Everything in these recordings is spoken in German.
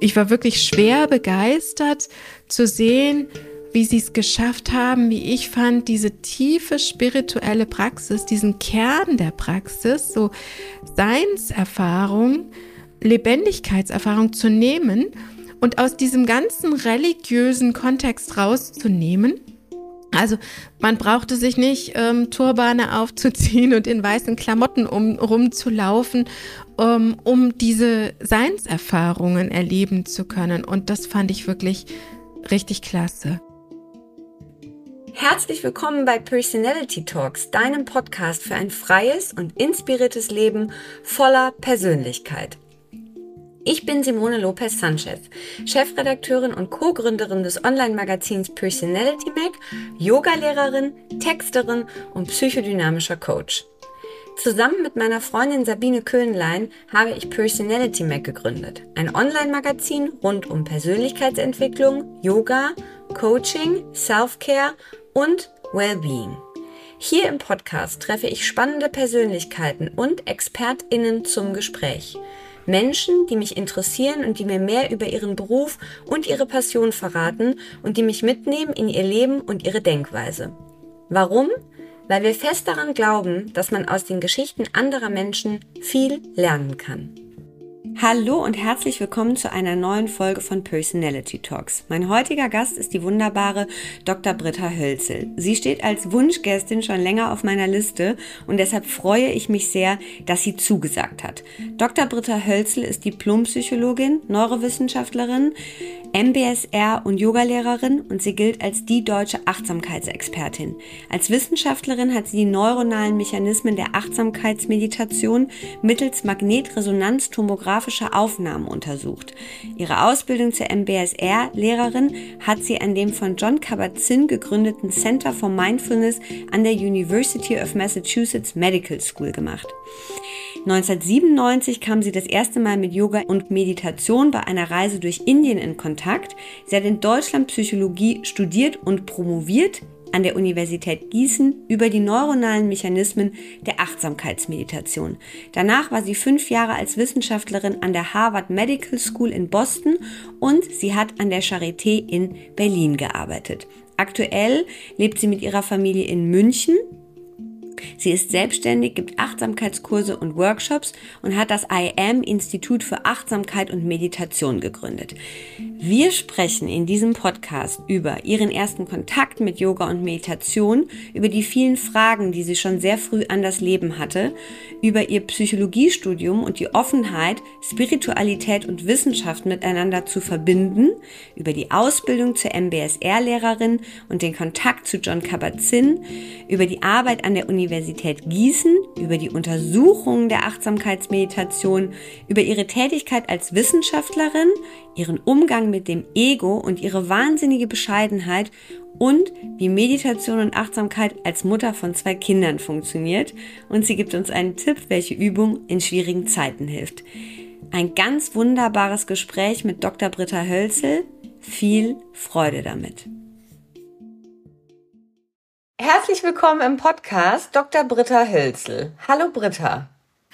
ich war wirklich schwer begeistert zu sehen, wie sie es geschafft haben, wie ich fand, diese tiefe spirituelle Praxis, diesen Kern der Praxis, so Seinserfahrung, Lebendigkeitserfahrung zu nehmen und aus diesem ganzen religiösen Kontext rauszunehmen. Also man brauchte sich nicht ähm, Turbane aufzuziehen und in weißen Klamotten um, rumzulaufen, um, um diese Seinserfahrungen erleben zu können. Und das fand ich wirklich richtig klasse. Herzlich willkommen bei Personality Talks, deinem Podcast für ein freies und inspiriertes Leben voller Persönlichkeit. Ich bin Simone Lopez Sanchez, Chefredakteurin und Co-Gründerin des Online-Magazins Personality Mac, Yogalehrerin, Texterin und psychodynamischer Coach. Zusammen mit meiner Freundin Sabine Köhnlein habe ich Personality Mac gegründet, ein Online-Magazin rund um Persönlichkeitsentwicklung, Yoga, Coaching, Self-Care und Wellbeing. Hier im Podcast treffe ich spannende Persönlichkeiten und ExpertInnen zum Gespräch. Menschen, die mich interessieren und die mir mehr über ihren Beruf und ihre Passion verraten und die mich mitnehmen in ihr Leben und ihre Denkweise. Warum? Weil wir fest daran glauben, dass man aus den Geschichten anderer Menschen viel lernen kann. Hallo und herzlich willkommen zu einer neuen Folge von Personality Talks. Mein heutiger Gast ist die wunderbare Dr. Britta Hölzel. Sie steht als Wunschgästin schon länger auf meiner Liste und deshalb freue ich mich sehr, dass sie zugesagt hat. Dr. Britta Hölzel ist Diplompsychologin, Neurowissenschaftlerin, MBSR und Yogalehrerin und sie gilt als die deutsche Achtsamkeitsexpertin. Als Wissenschaftlerin hat sie die neuronalen Mechanismen der Achtsamkeitsmeditation mittels Magnetresonanztomographischer Aufnahmen untersucht. Ihre Ausbildung zur MBSR-Lehrerin hat sie an dem von John Kabat-Zinn gegründeten Center for Mindfulness an der University of Massachusetts Medical School gemacht. 1997 kam sie das erste Mal mit Yoga und Meditation bei einer Reise durch Indien in Kontakt. Sie hat in Deutschland Psychologie studiert und promoviert an der Universität Gießen über die neuronalen Mechanismen der Achtsamkeitsmeditation. Danach war sie fünf Jahre als Wissenschaftlerin an der Harvard Medical School in Boston und sie hat an der Charité in Berlin gearbeitet. Aktuell lebt sie mit ihrer Familie in München Sie ist selbstständig, gibt Achtsamkeitskurse und Workshops und hat das IAM Institut für Achtsamkeit und Meditation gegründet. Wir sprechen in diesem Podcast über ihren ersten Kontakt mit Yoga und Meditation, über die vielen Fragen, die sie schon sehr früh an das Leben hatte, über ihr Psychologiestudium und die Offenheit, Spiritualität und Wissenschaft miteinander zu verbinden, über die Ausbildung zur MBSR-Lehrerin und den Kontakt zu John Kabat-Zinn, über die Arbeit an der Universität Gießen, über die Untersuchungen der Achtsamkeitsmeditation, über ihre Tätigkeit als Wissenschaftlerin, ihren Umgang mit dem Ego und ihre wahnsinnige Bescheidenheit und wie Meditation und Achtsamkeit als Mutter von zwei Kindern funktioniert. Und sie gibt uns einen Tipp, welche Übung in schwierigen Zeiten hilft. Ein ganz wunderbares Gespräch mit Dr. Britta Hölzel. Viel Freude damit. Herzlich willkommen im Podcast Dr. Britta Hölzel. Hallo Britta.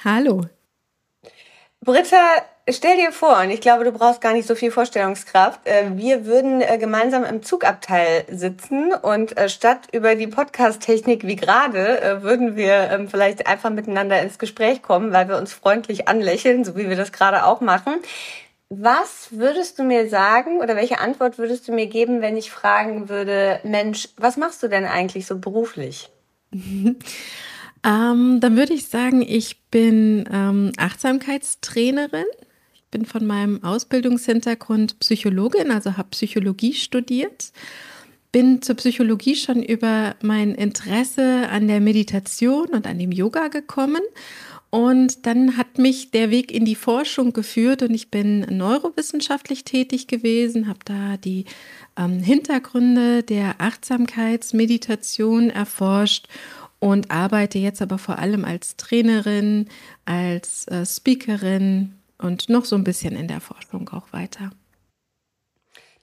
Hallo. Britta, stell dir vor, und ich glaube, du brauchst gar nicht so viel Vorstellungskraft, äh, wir würden äh, gemeinsam im Zugabteil sitzen und äh, statt über die Podcast-Technik wie gerade, würden wir ähm, vielleicht einfach miteinander ins Gespräch kommen, weil wir uns freundlich anlächeln, so wie wir das gerade auch machen. Was würdest du mir sagen oder welche Antwort würdest du mir geben, wenn ich fragen würde, Mensch, was machst du denn eigentlich so beruflich? ähm, dann würde ich sagen, ich bin ähm, Achtsamkeitstrainerin. Ich bin von meinem Ausbildungshintergrund Psychologin, also habe Psychologie studiert. Bin zur Psychologie schon über mein Interesse an der Meditation und an dem Yoga gekommen und dann hat mich der Weg in die Forschung geführt und ich bin neurowissenschaftlich tätig gewesen, habe da die ähm, Hintergründe der Achtsamkeitsmeditation erforscht und arbeite jetzt aber vor allem als Trainerin, als äh, Speakerin und noch so ein bisschen in der Forschung auch weiter.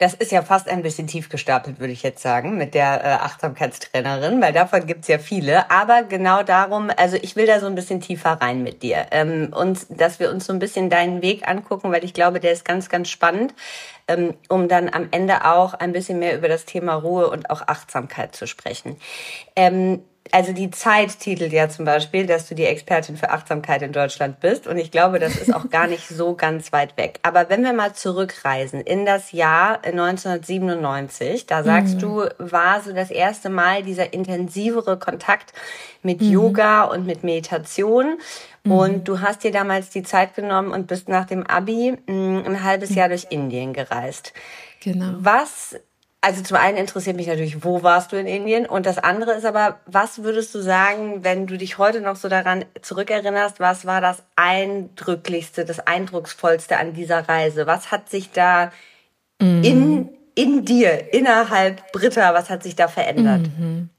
Das ist ja fast ein bisschen tief gestapelt, würde ich jetzt sagen, mit der äh, Achtsamkeitstrainerin, weil davon gibt's ja viele. Aber genau darum, also ich will da so ein bisschen tiefer rein mit dir. Ähm, und dass wir uns so ein bisschen deinen Weg angucken, weil ich glaube, der ist ganz, ganz spannend, ähm, um dann am Ende auch ein bisschen mehr über das Thema Ruhe und auch Achtsamkeit zu sprechen. Ähm, also die Zeit titelt ja zum Beispiel, dass du die Expertin für Achtsamkeit in Deutschland bist. Und ich glaube, das ist auch gar nicht so ganz weit weg. Aber wenn wir mal zurückreisen in das Jahr 1997, da sagst mhm. du, war so das erste Mal dieser intensivere Kontakt mit mhm. Yoga und mit Meditation. Mhm. Und du hast dir damals die Zeit genommen und bist nach dem Abi mm, ein halbes Jahr durch Indien gereist. Genau. Was also zum einen interessiert mich natürlich, wo warst du in Indien? Und das andere ist aber, was würdest du sagen, wenn du dich heute noch so daran zurückerinnerst, was war das Eindrücklichste, das Eindrucksvollste an dieser Reise? Was hat sich da mhm. in, in dir, innerhalb Britta, was hat sich da verändert? Mhm.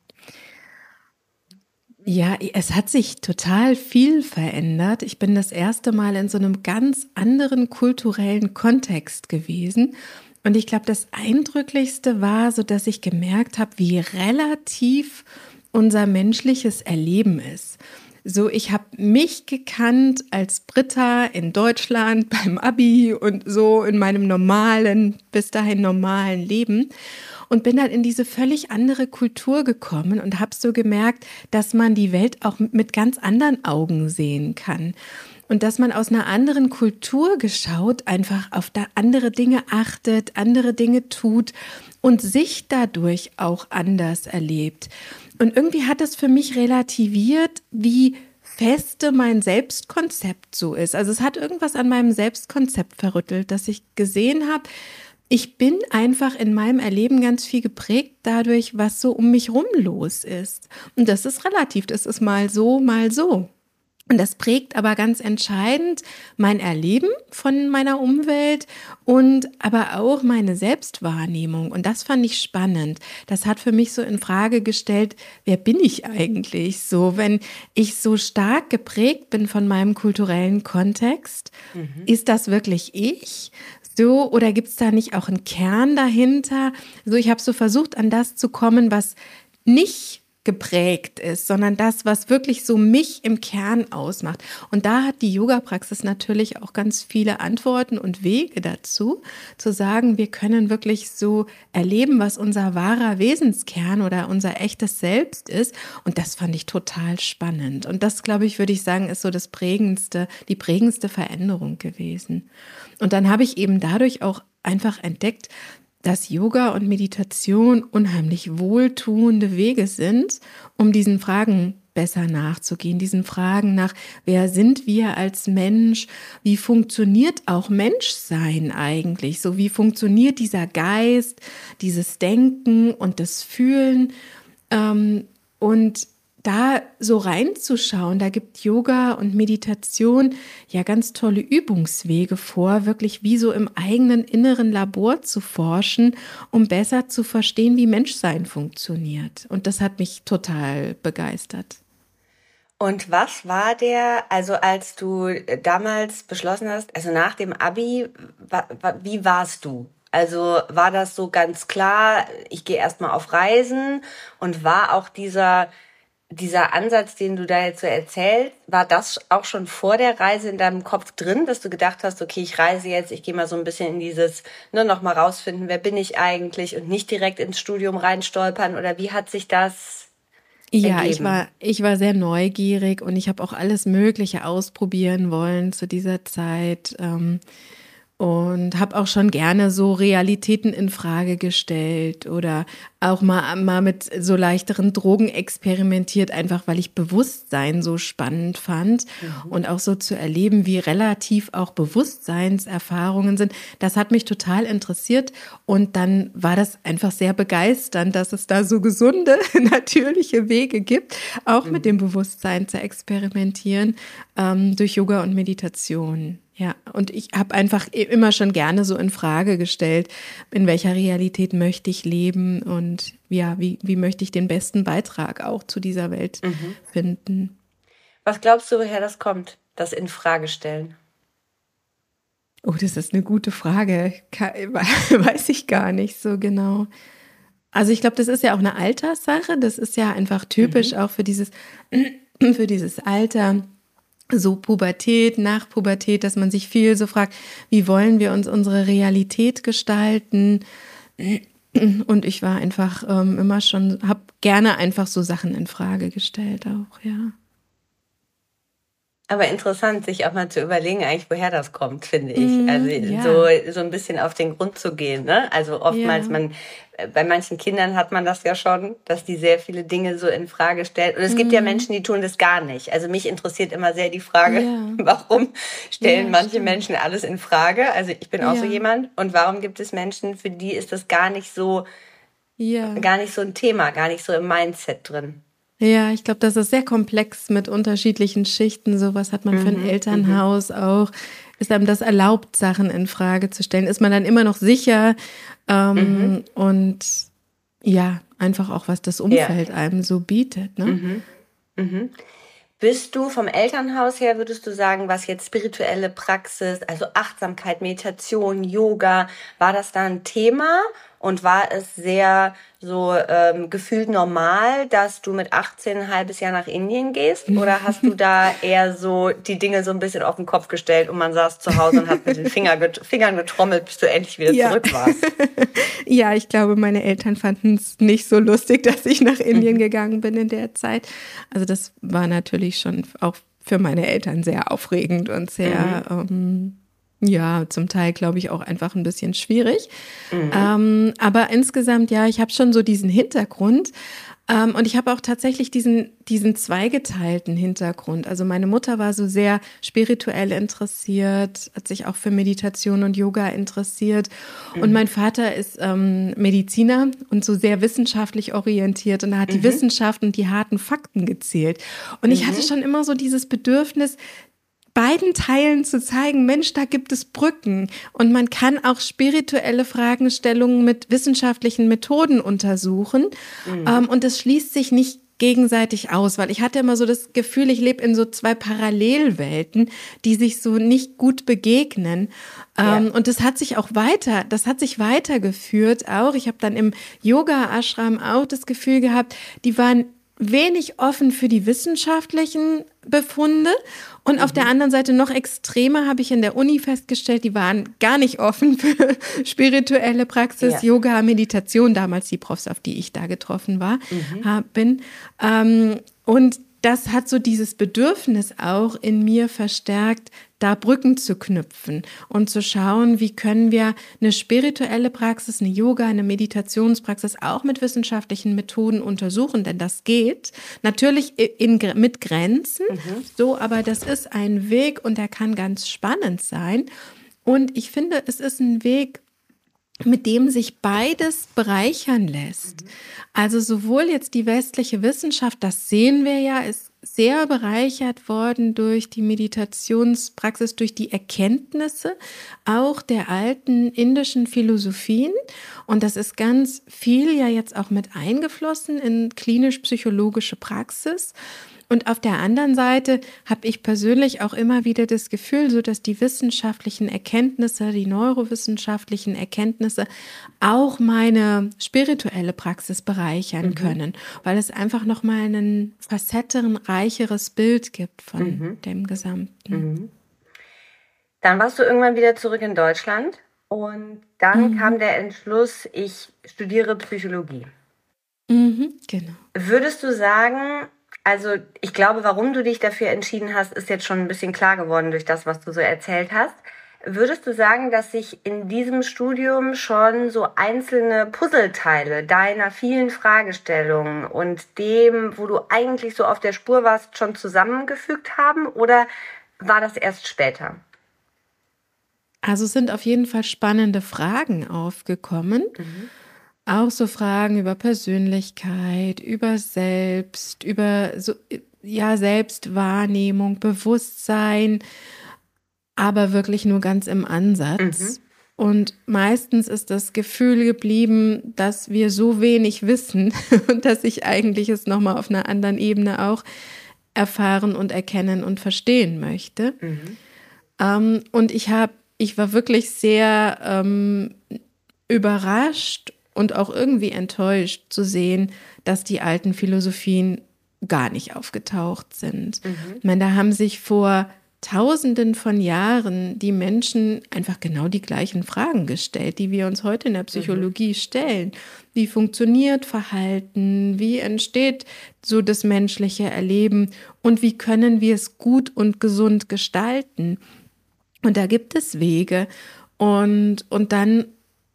Ja, es hat sich total viel verändert. Ich bin das erste Mal in so einem ganz anderen kulturellen Kontext gewesen und ich glaube, das Eindrücklichste war, so dass ich gemerkt habe, wie relativ unser menschliches Erleben ist. So, ich habe mich gekannt als Britta in Deutschland beim Abi und so in meinem normalen, bis dahin normalen Leben und bin dann in diese völlig andere Kultur gekommen und habe so gemerkt, dass man die Welt auch mit ganz anderen Augen sehen kann und dass man aus einer anderen Kultur geschaut einfach auf andere Dinge achtet, andere Dinge tut und sich dadurch auch anders erlebt. Und irgendwie hat es für mich relativiert, wie feste mein Selbstkonzept so ist. Also es hat irgendwas an meinem Selbstkonzept verrüttelt, dass ich gesehen habe, ich bin einfach in meinem Erleben ganz viel geprägt dadurch, was so um mich rum los ist. Und das ist relativ, das ist mal so, mal so. Und das prägt aber ganz entscheidend mein Erleben von meiner Umwelt und aber auch meine Selbstwahrnehmung. Und das fand ich spannend. Das hat für mich so in Frage gestellt, wer bin ich eigentlich so, wenn ich so stark geprägt bin von meinem kulturellen Kontext? Mhm. Ist das wirklich ich? So, oder gibt es da nicht auch einen Kern dahinter? So, ich habe so versucht, an das zu kommen, was nicht geprägt ist, sondern das, was wirklich so mich im Kern ausmacht. Und da hat die Yoga-Praxis natürlich auch ganz viele Antworten und Wege dazu, zu sagen, wir können wirklich so erleben, was unser wahrer Wesenskern oder unser echtes Selbst ist. Und das fand ich total spannend. Und das, glaube ich, würde ich sagen, ist so das prägendste, die prägendste Veränderung gewesen. Und dann habe ich eben dadurch auch einfach entdeckt, dass Yoga und Meditation unheimlich wohltuende Wege sind, um diesen Fragen besser nachzugehen, diesen Fragen nach, wer sind wir als Mensch, wie funktioniert auch Menschsein eigentlich, so wie funktioniert dieser Geist, dieses Denken und das Fühlen? Ähm, und da so reinzuschauen, da gibt Yoga und Meditation ja ganz tolle Übungswege vor, wirklich wie so im eigenen inneren Labor zu forschen, um besser zu verstehen, wie Menschsein funktioniert. Und das hat mich total begeistert. Und was war der, also als du damals beschlossen hast, also nach dem Abi, wie warst du? Also war das so ganz klar, ich gehe erstmal auf Reisen und war auch dieser dieser Ansatz, den du da jetzt so erzählst, war das auch schon vor der Reise in deinem Kopf drin, dass du gedacht hast, okay, ich reise jetzt, ich gehe mal so ein bisschen in dieses, nur ne, noch mal rausfinden, wer bin ich eigentlich und nicht direkt ins Studium reinstolpern oder wie hat sich das ja, ergeben? ich war, ich war sehr neugierig und ich habe auch alles Mögliche ausprobieren wollen zu dieser Zeit. Ähm, und habe auch schon gerne so Realitäten in Frage gestellt oder auch mal, mal mit so leichteren Drogen experimentiert, einfach weil ich Bewusstsein so spannend fand mhm. und auch so zu erleben, wie relativ auch Bewusstseinserfahrungen sind. Das hat mich total interessiert und dann war das einfach sehr begeisternd, dass es da so gesunde, natürliche Wege gibt, auch mhm. mit dem Bewusstsein zu experimentieren ähm, durch Yoga und Meditation. Ja, und ich habe einfach immer schon gerne so in Frage gestellt, in welcher Realität möchte ich leben und ja, wie, wie möchte ich den besten Beitrag auch zu dieser Welt mhm. finden. Was glaubst du, woher das kommt, das in Frage stellen? Oh, das ist eine gute Frage. Weiß ich gar nicht so genau. Also ich glaube, das ist ja auch eine Alterssache. Das ist ja einfach typisch mhm. auch für dieses, für dieses Alter. So Pubertät, nach Pubertät, dass man sich viel so fragt, wie wollen wir uns unsere Realität gestalten? Und ich war einfach ähm, immer schon, habe gerne einfach so Sachen in Frage gestellt auch, ja. Aber interessant, sich auch mal zu überlegen, eigentlich, woher das kommt, finde ich. Mm, also ja. so, so ein bisschen auf den Grund zu gehen. Ne? Also oftmals, ja. man, äh, bei manchen Kindern hat man das ja schon, dass die sehr viele Dinge so in Frage stellen. Und es mm. gibt ja mhm. Menschen, die tun das gar nicht. Also mich interessiert immer sehr die Frage, ja. warum stellen manche stimmt. Menschen alles in Frage? Also ich bin auch so jemand. Und warum gibt es Menschen, für die ist das gar nicht so, gar nicht so ein Thema, gar nicht so im Mindset drin? Ja, ich glaube, das ist sehr komplex mit unterschiedlichen Schichten. So was hat man für ein mhm, Elternhaus mhm. auch. Ist einem das erlaubt, Sachen in Frage zu stellen? Ist man dann immer noch sicher? Ähm, mhm. Und ja, einfach auch, was das Umfeld ja. einem so bietet. Ne? Mhm. Mhm. Bist du vom Elternhaus her, würdest du sagen, was jetzt spirituelle Praxis, also Achtsamkeit, Meditation, Yoga, war das da ein Thema? Und war es sehr so ähm, gefühlt normal, dass du mit 18 ein halbes Jahr nach Indien gehst? Oder hast du da eher so die Dinge so ein bisschen auf den Kopf gestellt und man saß zu Hause und hat mit den Finger get Fingern getrommelt, bis du endlich wieder ja. zurück warst? ja, ich glaube, meine Eltern fanden es nicht so lustig, dass ich nach Indien mhm. gegangen bin in der Zeit. Also das war natürlich schon auch für meine Eltern sehr aufregend und sehr mhm. ähm, ja, zum Teil glaube ich auch einfach ein bisschen schwierig. Mhm. Ähm, aber insgesamt, ja, ich habe schon so diesen Hintergrund. Ähm, und ich habe auch tatsächlich diesen, diesen zweigeteilten Hintergrund. Also meine Mutter war so sehr spirituell interessiert, hat sich auch für Meditation und Yoga interessiert. Mhm. Und mein Vater ist ähm, Mediziner und so sehr wissenschaftlich orientiert. Und er hat mhm. die Wissenschaft und die harten Fakten gezählt. Und ich hatte mhm. schon immer so dieses Bedürfnis, beiden Teilen zu zeigen, Mensch, da gibt es Brücken und man kann auch spirituelle Fragestellungen mit wissenschaftlichen Methoden untersuchen mhm. ähm, und es schließt sich nicht gegenseitig aus, weil ich hatte immer so das Gefühl, ich lebe in so zwei Parallelwelten, die sich so nicht gut begegnen. Ja. Ähm, und das hat sich auch weiter, das hat sich weitergeführt auch. Ich habe dann im Yoga-Ashram auch das Gefühl gehabt, die waren wenig offen für die wissenschaftlichen Befunde. Und auf der mhm. anderen Seite noch extremer habe ich in der Uni festgestellt, die waren gar nicht offen für spirituelle Praxis, ja. Yoga, Meditation, damals die Profs, auf die ich da getroffen war, mhm. bin. Ähm, und das hat so dieses Bedürfnis auch in mir verstärkt, da Brücken zu knüpfen und zu schauen, wie können wir eine spirituelle Praxis, eine Yoga, eine Meditationspraxis auch mit wissenschaftlichen Methoden untersuchen, denn das geht natürlich in, mit Grenzen, mhm. so, aber das ist ein Weg und der kann ganz spannend sein. Und ich finde, es ist ein Weg, mit dem sich beides bereichern lässt. Also sowohl jetzt die westliche Wissenschaft, das sehen wir ja, ist sehr bereichert worden durch die Meditationspraxis, durch die Erkenntnisse auch der alten indischen Philosophien. Und das ist ganz viel ja jetzt auch mit eingeflossen in klinisch-psychologische Praxis. Und auf der anderen Seite habe ich persönlich auch immer wieder das Gefühl, so dass die wissenschaftlichen Erkenntnisse, die neurowissenschaftlichen Erkenntnisse auch meine spirituelle Praxis bereichern mhm. können, weil es einfach noch mal ein facettenreicheres Bild gibt von mhm. dem Gesamten. Mhm. Dann warst du irgendwann wieder zurück in Deutschland und dann mhm. kam der Entschluss, ich studiere Psychologie. Mhm, genau. Würdest du sagen, also ich glaube, warum du dich dafür entschieden hast, ist jetzt schon ein bisschen klar geworden durch das, was du so erzählt hast. Würdest du sagen, dass sich in diesem Studium schon so einzelne Puzzleteile deiner vielen Fragestellungen und dem, wo du eigentlich so auf der Spur warst, schon zusammengefügt haben oder war das erst später? Also sind auf jeden Fall spannende Fragen aufgekommen. Mhm. Auch so Fragen über Persönlichkeit, über Selbst, über so, ja, Selbstwahrnehmung, Bewusstsein, aber wirklich nur ganz im Ansatz. Mhm. Und meistens ist das Gefühl geblieben, dass wir so wenig wissen und dass ich eigentlich es nochmal auf einer anderen Ebene auch erfahren und erkennen und verstehen möchte. Mhm. Ähm, und ich habe ich war wirklich sehr ähm, überrascht und auch irgendwie enttäuscht zu sehen, dass die alten Philosophien gar nicht aufgetaucht sind. Mhm. Ich meine, da haben sich vor Tausenden von Jahren die Menschen einfach genau die gleichen Fragen gestellt, die wir uns heute in der Psychologie mhm. stellen. Wie funktioniert Verhalten? Wie entsteht so das menschliche Erleben? Und wie können wir es gut und gesund gestalten? Und da gibt es Wege. Und, und dann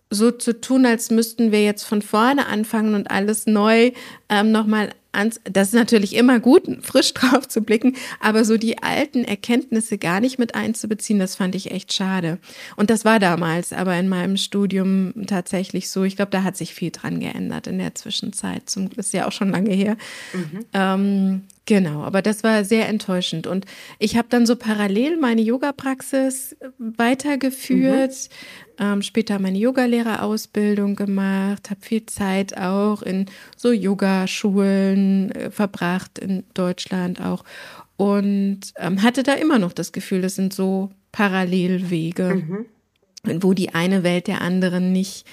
so zu tun, als müssten wir jetzt von vorne anfangen und alles neu ähm, nochmal ans. Das ist natürlich immer gut, frisch drauf zu blicken, aber so die alten Erkenntnisse gar nicht mit einzubeziehen, das fand ich echt schade. Und das war damals aber in meinem Studium tatsächlich so. Ich glaube, da hat sich viel dran geändert in der Zwischenzeit. Zum, ist ja auch schon lange her. Mhm. Ähm, Genau, aber das war sehr enttäuschend. Und ich habe dann so parallel meine Yoga-Praxis weitergeführt, mhm. ähm, später meine Yogalehrerausbildung gemacht, habe viel Zeit auch in so Yogaschulen äh, verbracht in Deutschland auch und ähm, hatte da immer noch das Gefühl, das sind so Parallelwege, mhm. wo die eine Welt der anderen nicht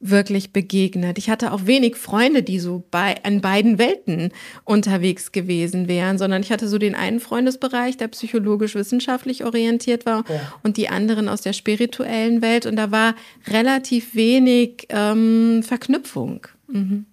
wirklich begegnet. Ich hatte auch wenig Freunde, die so bei an beiden Welten unterwegs gewesen wären, sondern ich hatte so den einen Freundesbereich, der psychologisch-wissenschaftlich orientiert war ja. und die anderen aus der spirituellen Welt und da war relativ wenig ähm, Verknüpfung. Mhm.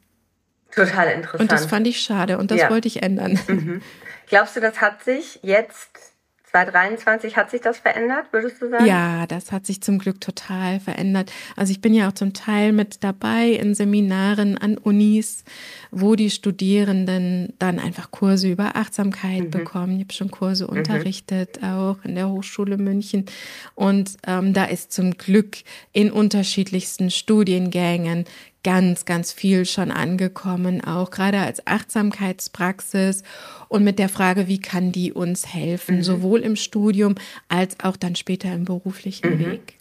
Total interessant. Und das fand ich schade und das ja. wollte ich ändern. Mhm. Glaubst du, das hat sich jetzt 2023 hat sich das verändert, würdest du sagen? Ja, das hat sich zum Glück total verändert. Also ich bin ja auch zum Teil mit dabei in Seminaren an Unis, wo die Studierenden dann einfach Kurse über Achtsamkeit mhm. bekommen. Ich habe schon Kurse mhm. unterrichtet, auch in der Hochschule München. Und ähm, da ist zum Glück in unterschiedlichsten Studiengängen ganz, ganz viel schon angekommen, auch gerade als Achtsamkeitspraxis und mit der Frage, wie kann die uns helfen, mhm. sowohl im Studium als auch dann später im beruflichen mhm. Weg.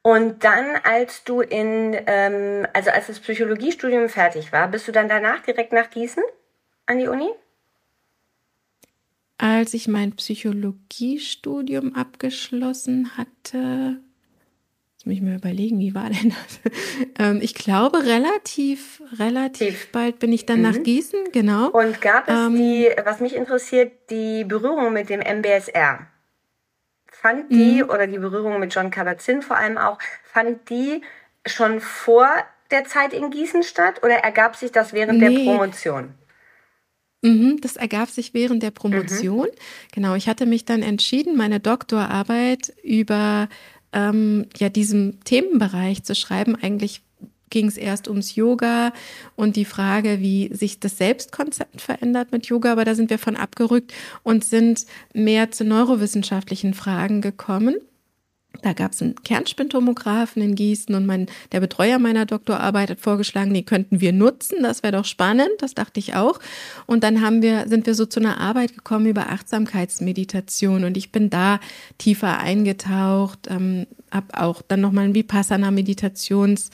Und dann, als du in, ähm, also als das Psychologiestudium fertig war, bist du dann danach direkt nach Gießen an die Uni? Als ich mein Psychologiestudium abgeschlossen hatte, Jetzt muss ich mir überlegen, wie war denn das? Ähm, ich glaube, relativ, relativ bald bin ich dann mhm. nach Gießen, genau. Und gab es ähm, die, was mich interessiert, die Berührung mit dem MBSR? Fand die, mhm. oder die Berührung mit John Kabat-Zinn vor allem auch, fand die schon vor der Zeit in Gießen statt oder ergab sich das während nee. der Promotion? Mhm, das ergab sich während der Promotion. Mhm. Genau, ich hatte mich dann entschieden, meine Doktorarbeit über ähm, ja diesem Themenbereich zu schreiben. Eigentlich ging es erst ums Yoga und die Frage, wie sich das Selbstkonzept verändert mit Yoga, aber da sind wir von abgerückt und sind mehr zu neurowissenschaftlichen Fragen gekommen. Da gab es einen Kernspintomographen in Gießen und mein, der Betreuer meiner Doktorarbeit hat vorgeschlagen, die könnten wir nutzen. Das wäre doch spannend, das dachte ich auch. Und dann haben wir, sind wir so zu einer Arbeit gekommen über Achtsamkeitsmeditation und ich bin da tiefer eingetaucht, ähm, habe auch dann nochmal ein Vipassana-Meditations-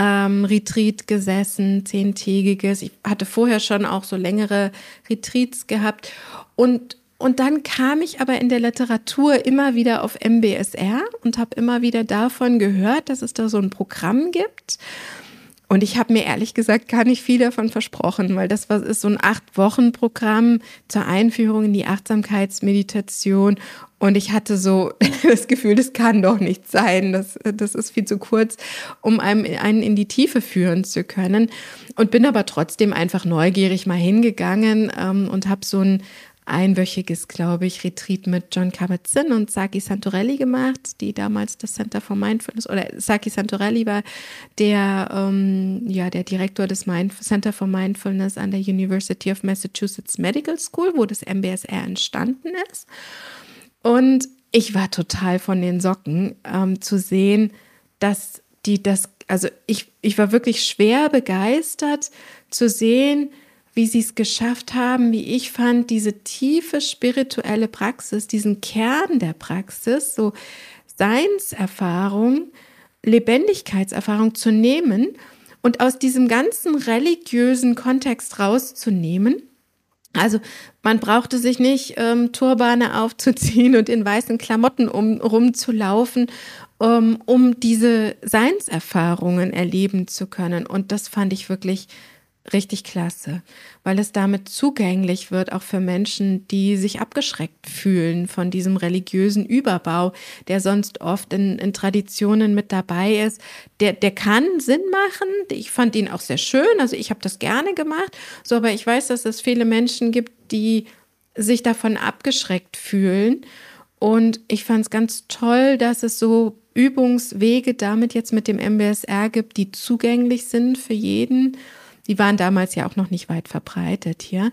ähm, Retreat gesessen, zehntägiges. Ich hatte vorher schon auch so längere Retreats gehabt und und dann kam ich aber in der Literatur immer wieder auf MBSR und habe immer wieder davon gehört, dass es da so ein Programm gibt. Und ich habe mir ehrlich gesagt gar nicht viel davon versprochen, weil das ist so ein Acht-Wochen-Programm zur Einführung in die Achtsamkeitsmeditation. Und ich hatte so das Gefühl, das kann doch nicht sein. Das, das ist viel zu kurz, um einem, einen in die Tiefe führen zu können. Und bin aber trotzdem einfach neugierig mal hingegangen ähm, und habe so ein einwöchiges, glaube ich, Retreat mit John Kabat-Zinn und Saki Santorelli gemacht, die damals das Center for Mindfulness oder Saki Santorelli war der, ähm, ja, der Direktor des Mind Center for Mindfulness an der University of Massachusetts Medical School, wo das MBSR entstanden ist. Und ich war total von den Socken ähm, zu sehen, dass die das, also ich, ich war wirklich schwer begeistert zu sehen, wie sie es geschafft haben, wie ich fand, diese tiefe spirituelle Praxis, diesen Kern der Praxis, so Seinserfahrung, Lebendigkeitserfahrung zu nehmen und aus diesem ganzen religiösen Kontext rauszunehmen Also man brauchte sich nicht ähm, Turbane aufzuziehen und in weißen Klamotten um, rumzulaufen, um, um diese Seinserfahrungen erleben zu können. Und das fand ich wirklich richtig klasse, weil es damit zugänglich wird, auch für Menschen, die sich abgeschreckt fühlen von diesem religiösen Überbau, der sonst oft in, in Traditionen mit dabei ist. Der, der kann Sinn machen. Ich fand ihn auch sehr schön, also ich habe das gerne gemacht. So, aber ich weiß, dass es viele Menschen gibt, die sich davon abgeschreckt fühlen. Und ich fand es ganz toll, dass es so Übungswege damit jetzt mit dem MBSR gibt, die zugänglich sind für jeden die waren damals ja auch noch nicht weit verbreitet hier,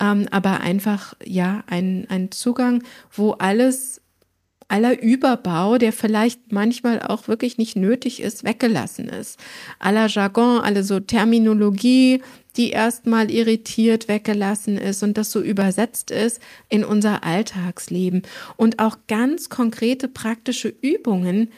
ähm, aber einfach ja ein, ein Zugang, wo alles aller Überbau, der vielleicht manchmal auch wirklich nicht nötig ist, weggelassen ist. Aller Jargon, alle so Terminologie, die erstmal irritiert weggelassen ist und das so übersetzt ist in unser Alltagsleben und auch ganz konkrete praktische Übungen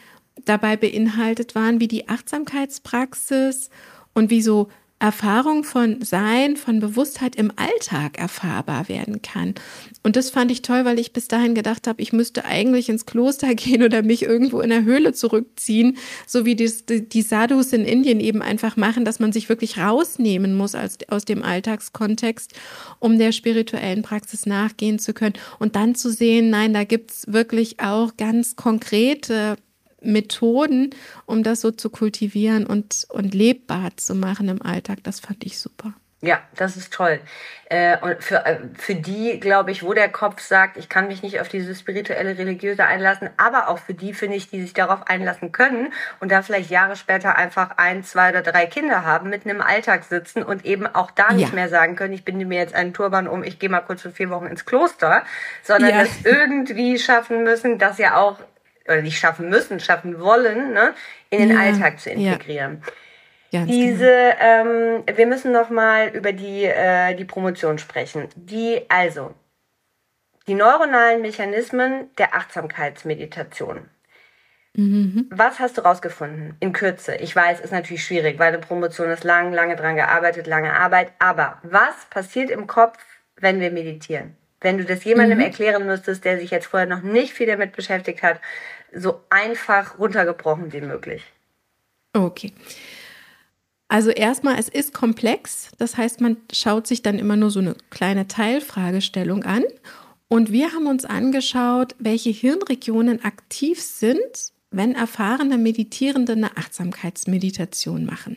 dabei beinhaltet waren, wie die Achtsamkeitspraxis und wie so Erfahrung von Sein, von Bewusstheit im Alltag erfahrbar werden kann. Und das fand ich toll, weil ich bis dahin gedacht habe, ich müsste eigentlich ins Kloster gehen oder mich irgendwo in der Höhle zurückziehen, so wie die, die Sadhus in Indien eben einfach machen, dass man sich wirklich rausnehmen muss als, aus dem Alltagskontext, um der spirituellen Praxis nachgehen zu können. Und dann zu sehen, nein, da gibt's wirklich auch ganz konkrete Methoden, um das so zu kultivieren und, und lebbar zu machen im Alltag. Das fand ich super. Ja, das ist toll. Äh, und für, äh, für die, glaube ich, wo der Kopf sagt, ich kann mich nicht auf diese spirituelle, religiöse einlassen, aber auch für die, finde ich, die sich darauf einlassen können und da vielleicht Jahre später einfach ein, zwei oder drei Kinder haben, mitten im Alltag sitzen und eben auch da nicht ja. mehr sagen können, ich binde mir jetzt einen Turban um, ich gehe mal kurz für vier Wochen ins Kloster, sondern ja. das irgendwie schaffen müssen, dass ja auch oder nicht schaffen müssen, schaffen wollen, ne, in den ja, Alltag zu integrieren. Ja. Diese, genau. ähm, wir müssen noch mal über die äh, die Promotion sprechen. Die also die neuronalen Mechanismen der Achtsamkeitsmeditation. Mhm. Was hast du rausgefunden? In Kürze. Ich weiß, ist natürlich schwierig, weil eine Promotion ist lang, lange dran gearbeitet, lange Arbeit. Aber was passiert im Kopf, wenn wir meditieren? Wenn du das jemandem mhm. erklären müsstest, der sich jetzt vorher noch nicht viel damit beschäftigt hat, so einfach runtergebrochen wie möglich. Okay. Also erstmal, es ist komplex. Das heißt, man schaut sich dann immer nur so eine kleine Teilfragestellung an. Und wir haben uns angeschaut, welche Hirnregionen aktiv sind, wenn erfahrene Meditierende eine Achtsamkeitsmeditation machen.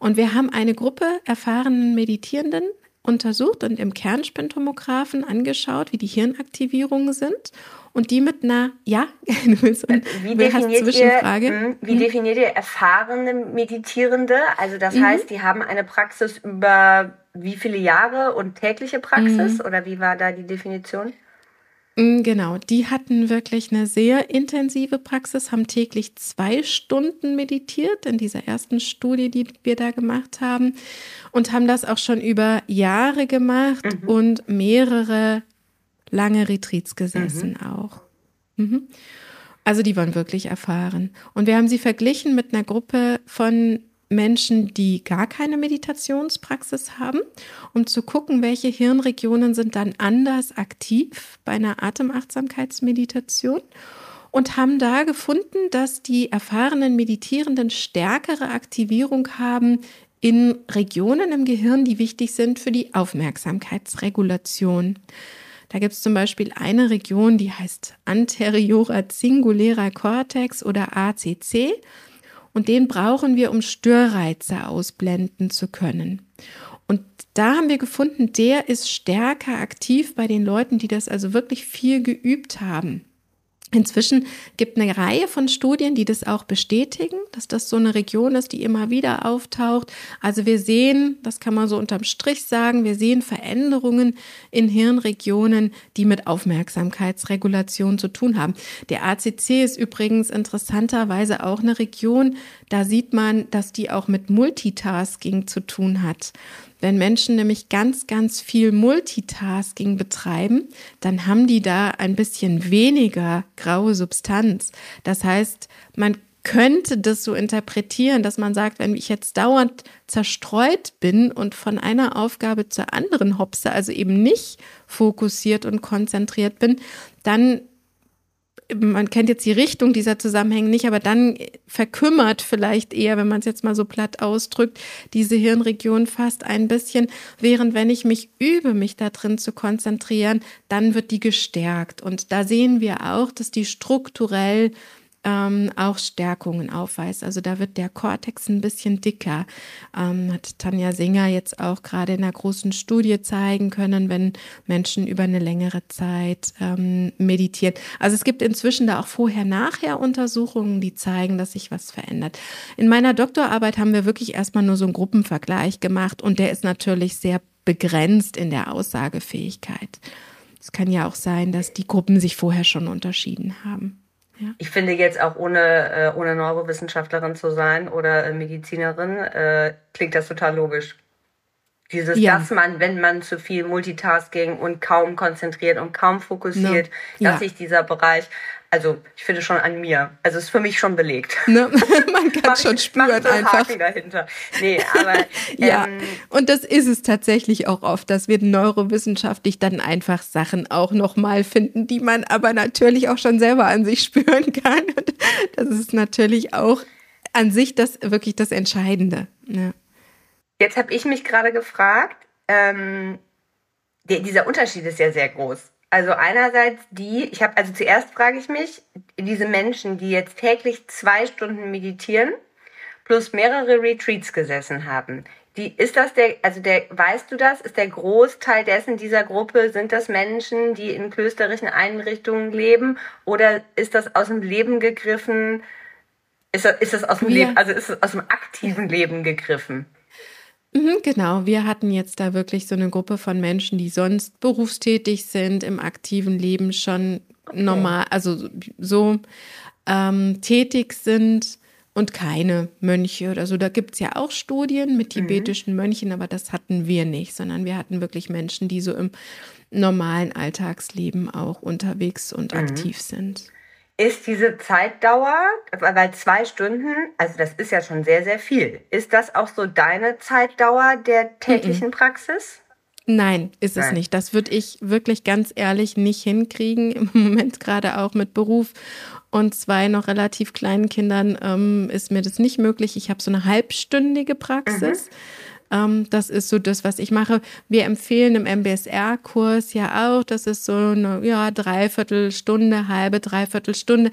Und wir haben eine Gruppe erfahrenen Meditierenden untersucht und im Kernspintomographen angeschaut, wie die Hirnaktivierungen sind und die mit einer, ja, du willst, äh, wie definiert Zwischenfrage. Ihr, hm, wie mhm. definiert ihr erfahrene Meditierende? Also das mhm. heißt, die haben eine Praxis über wie viele Jahre und tägliche Praxis mhm. oder wie war da die Definition? Mm, genau, die hatten wirklich eine sehr intensive Praxis, haben täglich zwei Stunden meditiert in dieser ersten Studie, die wir da gemacht haben und haben das auch schon über Jahre gemacht mhm. und mehrere lange Retreats gesessen mhm. auch. Mhm. Also die waren wirklich erfahren. Und wir haben sie verglichen mit einer Gruppe von Menschen, die gar keine Meditationspraxis haben, um zu gucken, welche Hirnregionen sind dann anders aktiv bei einer Atemachtsamkeitsmeditation und haben da gefunden, dass die erfahrenen Meditierenden stärkere Aktivierung haben in Regionen im Gehirn, die wichtig sind für die Aufmerksamkeitsregulation. Da gibt es zum Beispiel eine Region, die heißt Anteriorer Singulärer Cortex oder ACC. Und den brauchen wir, um Störreize ausblenden zu können. Und da haben wir gefunden, der ist stärker aktiv bei den Leuten, die das also wirklich viel geübt haben. Inzwischen gibt eine Reihe von Studien, die das auch bestätigen, dass das so eine Region ist, die immer wieder auftaucht. Also wir sehen, das kann man so unterm Strich sagen, wir sehen Veränderungen in Hirnregionen, die mit Aufmerksamkeitsregulation zu tun haben. Der ACC ist übrigens interessanterweise auch eine Region, da sieht man, dass die auch mit Multitasking zu tun hat. Wenn Menschen nämlich ganz, ganz viel Multitasking betreiben, dann haben die da ein bisschen weniger graue Substanz. Das heißt, man könnte das so interpretieren, dass man sagt, wenn ich jetzt dauernd zerstreut bin und von einer Aufgabe zur anderen hopse, also eben nicht fokussiert und konzentriert bin, dann man kennt jetzt die Richtung dieser Zusammenhänge nicht, aber dann verkümmert vielleicht eher, wenn man es jetzt mal so platt ausdrückt, diese Hirnregion fast ein bisschen, während wenn ich mich übe, mich da drin zu konzentrieren, dann wird die gestärkt. Und da sehen wir auch, dass die strukturell ähm, auch Stärkungen aufweist. Also da wird der Kortex ein bisschen dicker. Ähm, hat Tanja Singer jetzt auch gerade in einer großen Studie zeigen können, wenn Menschen über eine längere Zeit ähm, meditieren. Also es gibt inzwischen da auch vorher-nachher Untersuchungen, die zeigen, dass sich was verändert. In meiner Doktorarbeit haben wir wirklich erstmal nur so einen Gruppenvergleich gemacht und der ist natürlich sehr begrenzt in der Aussagefähigkeit. Es kann ja auch sein, dass die Gruppen sich vorher schon unterschieden haben. Ja. Ich finde jetzt auch ohne, äh, ohne Neurowissenschaftlerin zu sein oder äh, Medizinerin, äh, klingt das total logisch. Dieses, ja. dass man, wenn man zu viel Multitasking und kaum konzentriert und kaum fokussiert, no. dass ja. sich dieser Bereich also ich finde schon an mir. Also es ist für mich schon belegt. Ne? Man kann schon spüren einfach. Haken dahinter. Nee, aber ja. Ähm, und das ist es tatsächlich auch oft, dass wir neurowissenschaftlich dann einfach Sachen auch nochmal finden, die man aber natürlich auch schon selber an sich spüren kann. Und das ist natürlich auch an sich das wirklich das Entscheidende. Ja. Jetzt habe ich mich gerade gefragt, ähm, der, dieser Unterschied ist ja sehr groß. Also einerseits die, ich habe, also zuerst frage ich mich, diese Menschen, die jetzt täglich zwei Stunden meditieren, plus mehrere Retreats gesessen haben, die, ist das der, also der, weißt du das, ist der Großteil dessen dieser Gruppe, sind das Menschen, die in klösterlichen Einrichtungen leben oder ist das aus dem Leben gegriffen, ist das, ist das aus dem ja. Leben, also ist es aus dem aktiven Leben gegriffen? Mhm, genau, wir hatten jetzt da wirklich so eine Gruppe von Menschen, die sonst berufstätig sind, im aktiven Leben schon okay. normal, also so ähm, tätig sind und keine Mönche oder so. Da gibt es ja auch Studien mit mhm. tibetischen. Mönchen, aber das hatten wir nicht, sondern wir hatten wirklich Menschen, die so im normalen Alltagsleben auch unterwegs und mhm. aktiv sind ist diese Zeitdauer, weil zwei Stunden, also das ist ja schon sehr, sehr viel. Ist das auch so deine Zeitdauer der täglichen mm -mm. Praxis? Nein, ist Nein. es nicht. Das würde ich wirklich ganz ehrlich nicht hinkriegen. Im Moment gerade auch mit Beruf und zwei noch relativ kleinen Kindern ähm, ist mir das nicht möglich. Ich habe so eine halbstündige Praxis. Mhm. Ähm, das ist so das, was ich mache. Wir empfehlen im MBSR-Kurs ja auch, das ist so eine ja, Dreiviertelstunde, halbe Dreiviertelstunde.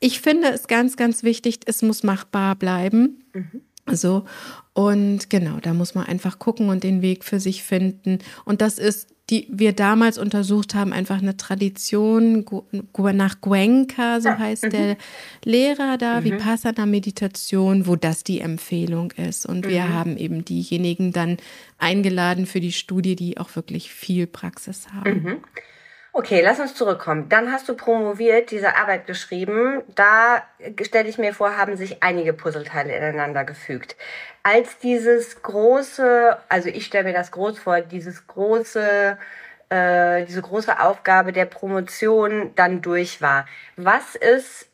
Ich finde es ganz, ganz wichtig, es muss machbar bleiben. Mhm. So. Und genau, da muss man einfach gucken und den Weg für sich finden. Und das ist die wir damals untersucht haben, einfach eine Tradition nach Guenka, so heißt mhm. der Lehrer da, mhm. Vipassana-Meditation, wo das die Empfehlung ist. Und mhm. wir haben eben diejenigen dann eingeladen für die Studie, die auch wirklich viel Praxis haben. Okay, lass uns zurückkommen. Dann hast du promoviert, diese Arbeit geschrieben. Da stelle ich mir vor, haben sich einige Puzzleteile ineinander gefügt. Als dieses große, also ich stelle mir das groß vor, dieses große, äh, diese große Aufgabe der Promotion dann durch war. Was ist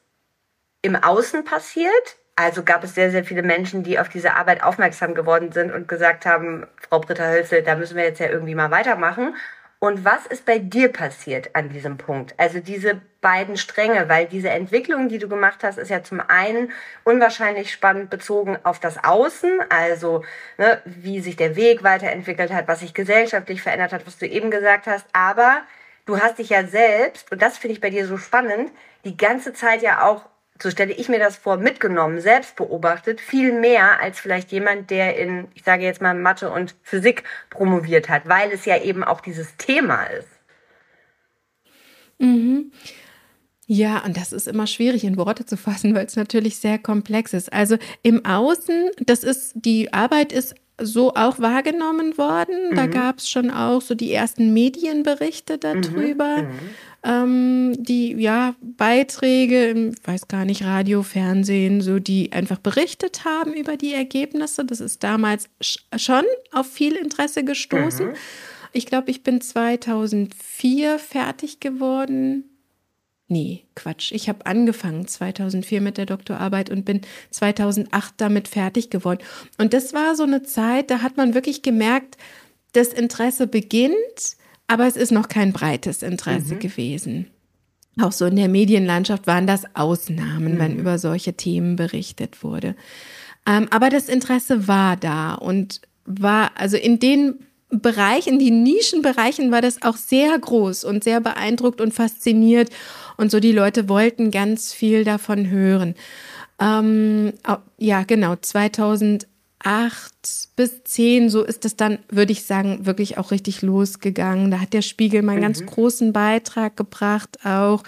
im Außen passiert? Also gab es sehr, sehr viele Menschen, die auf diese Arbeit aufmerksam geworden sind und gesagt haben, Frau Britta-Hölzel, da müssen wir jetzt ja irgendwie mal weitermachen. Und was ist bei dir passiert an diesem Punkt? Also diese beiden Stränge, weil diese Entwicklung, die du gemacht hast, ist ja zum einen unwahrscheinlich spannend bezogen auf das Außen, also ne, wie sich der Weg weiterentwickelt hat, was sich gesellschaftlich verändert hat, was du eben gesagt hast. Aber du hast dich ja selbst, und das finde ich bei dir so spannend, die ganze Zeit ja auch so stelle ich mir das vor, mitgenommen, selbst beobachtet, viel mehr als vielleicht jemand, der in, ich sage jetzt mal, Mathe und Physik promoviert hat, weil es ja eben auch dieses Thema ist. Mhm. Ja, und das ist immer schwierig in Worte zu fassen, weil es natürlich sehr komplex ist. Also im Außen, das ist, die Arbeit ist so auch wahrgenommen worden. Mhm. Da gab es schon auch so die ersten Medienberichte darüber. Mhm. Ähm, die ja Beiträge, ich weiß gar nicht, Radio, Fernsehen, so die einfach berichtet haben über die Ergebnisse. Das ist damals schon auf viel Interesse gestoßen. Mhm. Ich glaube, ich bin 2004 fertig geworden. Nee, Quatsch. Ich habe angefangen 2004 mit der Doktorarbeit und bin 2008 damit fertig geworden. Und das war so eine Zeit, da hat man wirklich gemerkt, das Interesse beginnt, aber es ist noch kein breites Interesse mhm. gewesen. Auch so in der Medienlandschaft waren das Ausnahmen, mhm. wenn über solche Themen berichtet wurde. Ähm, aber das Interesse war da und war, also in den Bereichen, die Nischenbereichen war das auch sehr groß und sehr beeindruckt und fasziniert. Und so die Leute wollten ganz viel davon hören. Ähm, ja, genau, 2008 bis 10, so ist es dann, würde ich sagen, wirklich auch richtig losgegangen. Da hat der Spiegel mal einen mhm. ganz großen Beitrag gebracht, auch.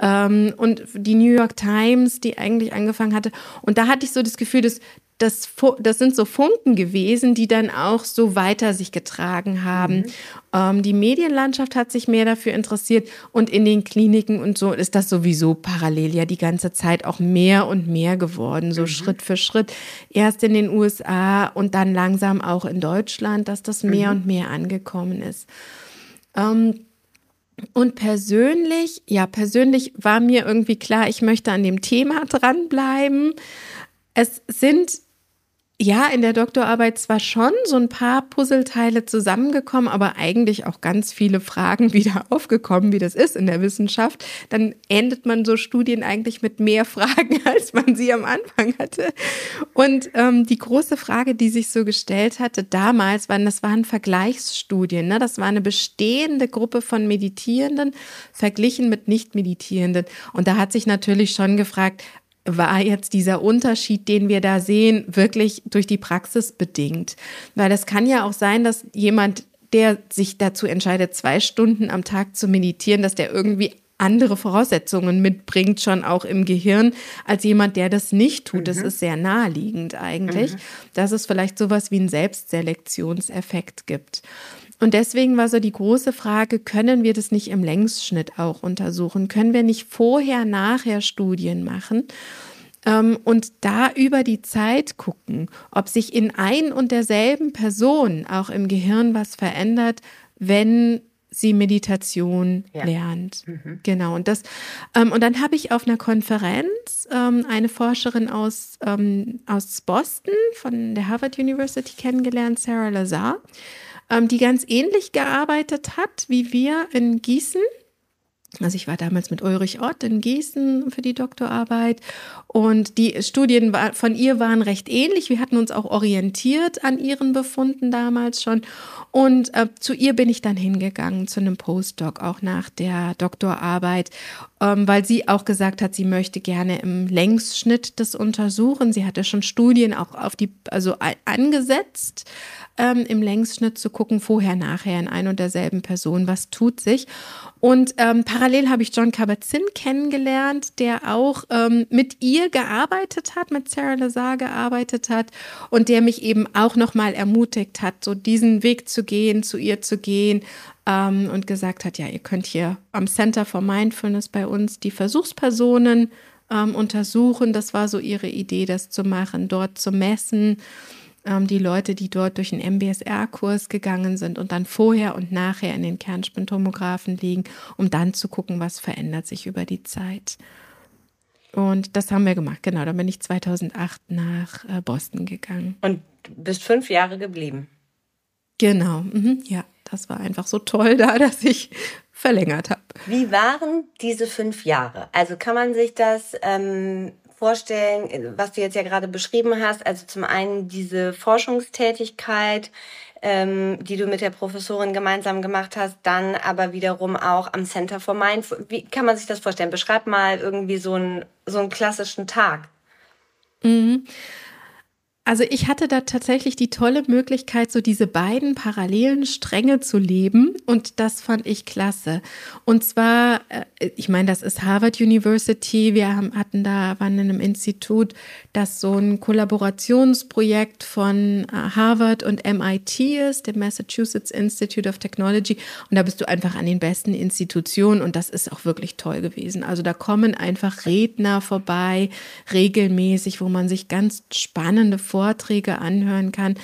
Ähm, und die New York Times, die eigentlich angefangen hatte. Und da hatte ich so das Gefühl, dass das, das sind so Funken gewesen, die dann auch so weiter sich getragen haben. Mhm. Ähm, die Medienlandschaft hat sich mehr dafür interessiert und in den Kliniken und so ist das sowieso parallel ja die ganze Zeit auch mehr und mehr geworden, so mhm. Schritt für Schritt. Erst in den USA und dann langsam auch in Deutschland, dass das mehr mhm. und mehr angekommen ist. Ähm, und persönlich, ja, persönlich war mir irgendwie klar, ich möchte an dem Thema dranbleiben. Es sind ja, in der Doktorarbeit zwar schon so ein paar Puzzleteile zusammengekommen, aber eigentlich auch ganz viele Fragen wieder aufgekommen, wie das ist in der Wissenschaft. Dann endet man so Studien eigentlich mit mehr Fragen, als man sie am Anfang hatte. Und ähm, die große Frage, die sich so gestellt hatte damals, waren, das waren Vergleichsstudien. Ne? Das war eine bestehende Gruppe von Meditierenden verglichen mit Nicht-Meditierenden. Und da hat sich natürlich schon gefragt, war jetzt dieser Unterschied, den wir da sehen, wirklich durch die Praxis bedingt? Weil es kann ja auch sein, dass jemand, der sich dazu entscheidet, zwei Stunden am Tag zu meditieren, dass der irgendwie andere Voraussetzungen mitbringt, schon auch im Gehirn, als jemand, der das nicht tut. Mhm. Das ist sehr naheliegend eigentlich, mhm. dass es vielleicht sowas wie einen Selbstselektionseffekt gibt. Und deswegen war so die große Frage, können wir das nicht im Längsschnitt auch untersuchen? Können wir nicht vorher, nachher Studien machen? Ähm, und da über die Zeit gucken, ob sich in ein und derselben Person auch im Gehirn was verändert, wenn sie Meditation ja. lernt. Mhm. Genau. Und das, ähm, und dann habe ich auf einer Konferenz ähm, eine Forscherin aus, ähm, aus Boston von der Harvard University kennengelernt, Sarah Lazar ähm, die ganz ähnlich gearbeitet hat wie wir in Gießen. Also ich war damals mit Ulrich Ott in Gießen für die Doktorarbeit und die Studien von ihr waren recht ähnlich. Wir hatten uns auch orientiert an ihren Befunden damals schon und äh, zu ihr bin ich dann hingegangen zu einem Postdoc auch nach der Doktorarbeit, ähm, weil sie auch gesagt hat, sie möchte gerne im Längsschnitt das untersuchen. Sie hatte schon Studien auch auf die also angesetzt ähm, im Längsschnitt zu gucken, vorher, nachher in ein und derselben Person, was tut sich. Und ähm, parallel habe ich John Kabat-Zinn kennengelernt, der auch ähm, mit ihr gearbeitet hat, mit Sarah Lazar gearbeitet hat und der mich eben auch nochmal ermutigt hat, so diesen Weg zu gehen, zu ihr zu gehen ähm, und gesagt hat, ja, ihr könnt hier am Center for Mindfulness bei uns die Versuchspersonen ähm, untersuchen. Das war so ihre Idee, das zu machen, dort zu messen ähm, die Leute, die dort durch einen MBSR-Kurs gegangen sind und dann vorher und nachher in den Kernspintomographen liegen, um dann zu gucken, was verändert sich über die Zeit. Und das haben wir gemacht, genau. Dann bin ich 2008 nach äh, Boston gegangen. Und bist fünf Jahre geblieben. Genau, mhm, ja. Das war einfach so toll da, dass ich verlängert habe. Wie waren diese fünf Jahre? Also kann man sich das ähm, vorstellen, was du jetzt ja gerade beschrieben hast. Also zum einen diese Forschungstätigkeit, ähm, die du mit der Professorin gemeinsam gemacht hast, dann aber wiederum auch am Center for Mind. Wie kann man sich das vorstellen? Beschreib mal irgendwie so einen, so einen klassischen Tag. Mhm. Also ich hatte da tatsächlich die tolle Möglichkeit, so diese beiden parallelen Stränge zu leben und das fand ich klasse. Und zwar, äh, ich meine, das ist Harvard University. Wir hatten da, waren in einem Institut, das so ein Kollaborationsprojekt von äh, Harvard und MIT ist, dem Massachusetts Institute of Technology. Und da bist du einfach an den besten Institutionen und das ist auch wirklich toll gewesen. Also da kommen einfach Redner vorbei, regelmäßig, wo man sich ganz spannende Vorträge Vorträge anhören kann.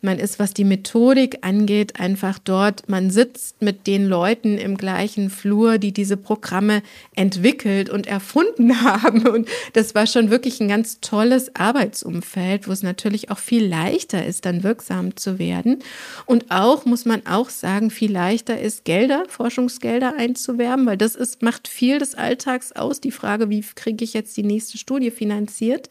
Man ist, was die Methodik angeht, einfach dort. Man sitzt mit den Leuten im gleichen Flur, die diese Programme entwickelt und erfunden haben. Und das war schon wirklich ein ganz tolles Arbeitsumfeld, wo es natürlich auch viel leichter ist, dann wirksam zu werden. Und auch, muss man auch sagen, viel leichter ist, Gelder, Forschungsgelder einzuwerben, weil das ist, macht viel des Alltags aus. Die Frage, wie kriege ich jetzt die nächste Studie finanziert?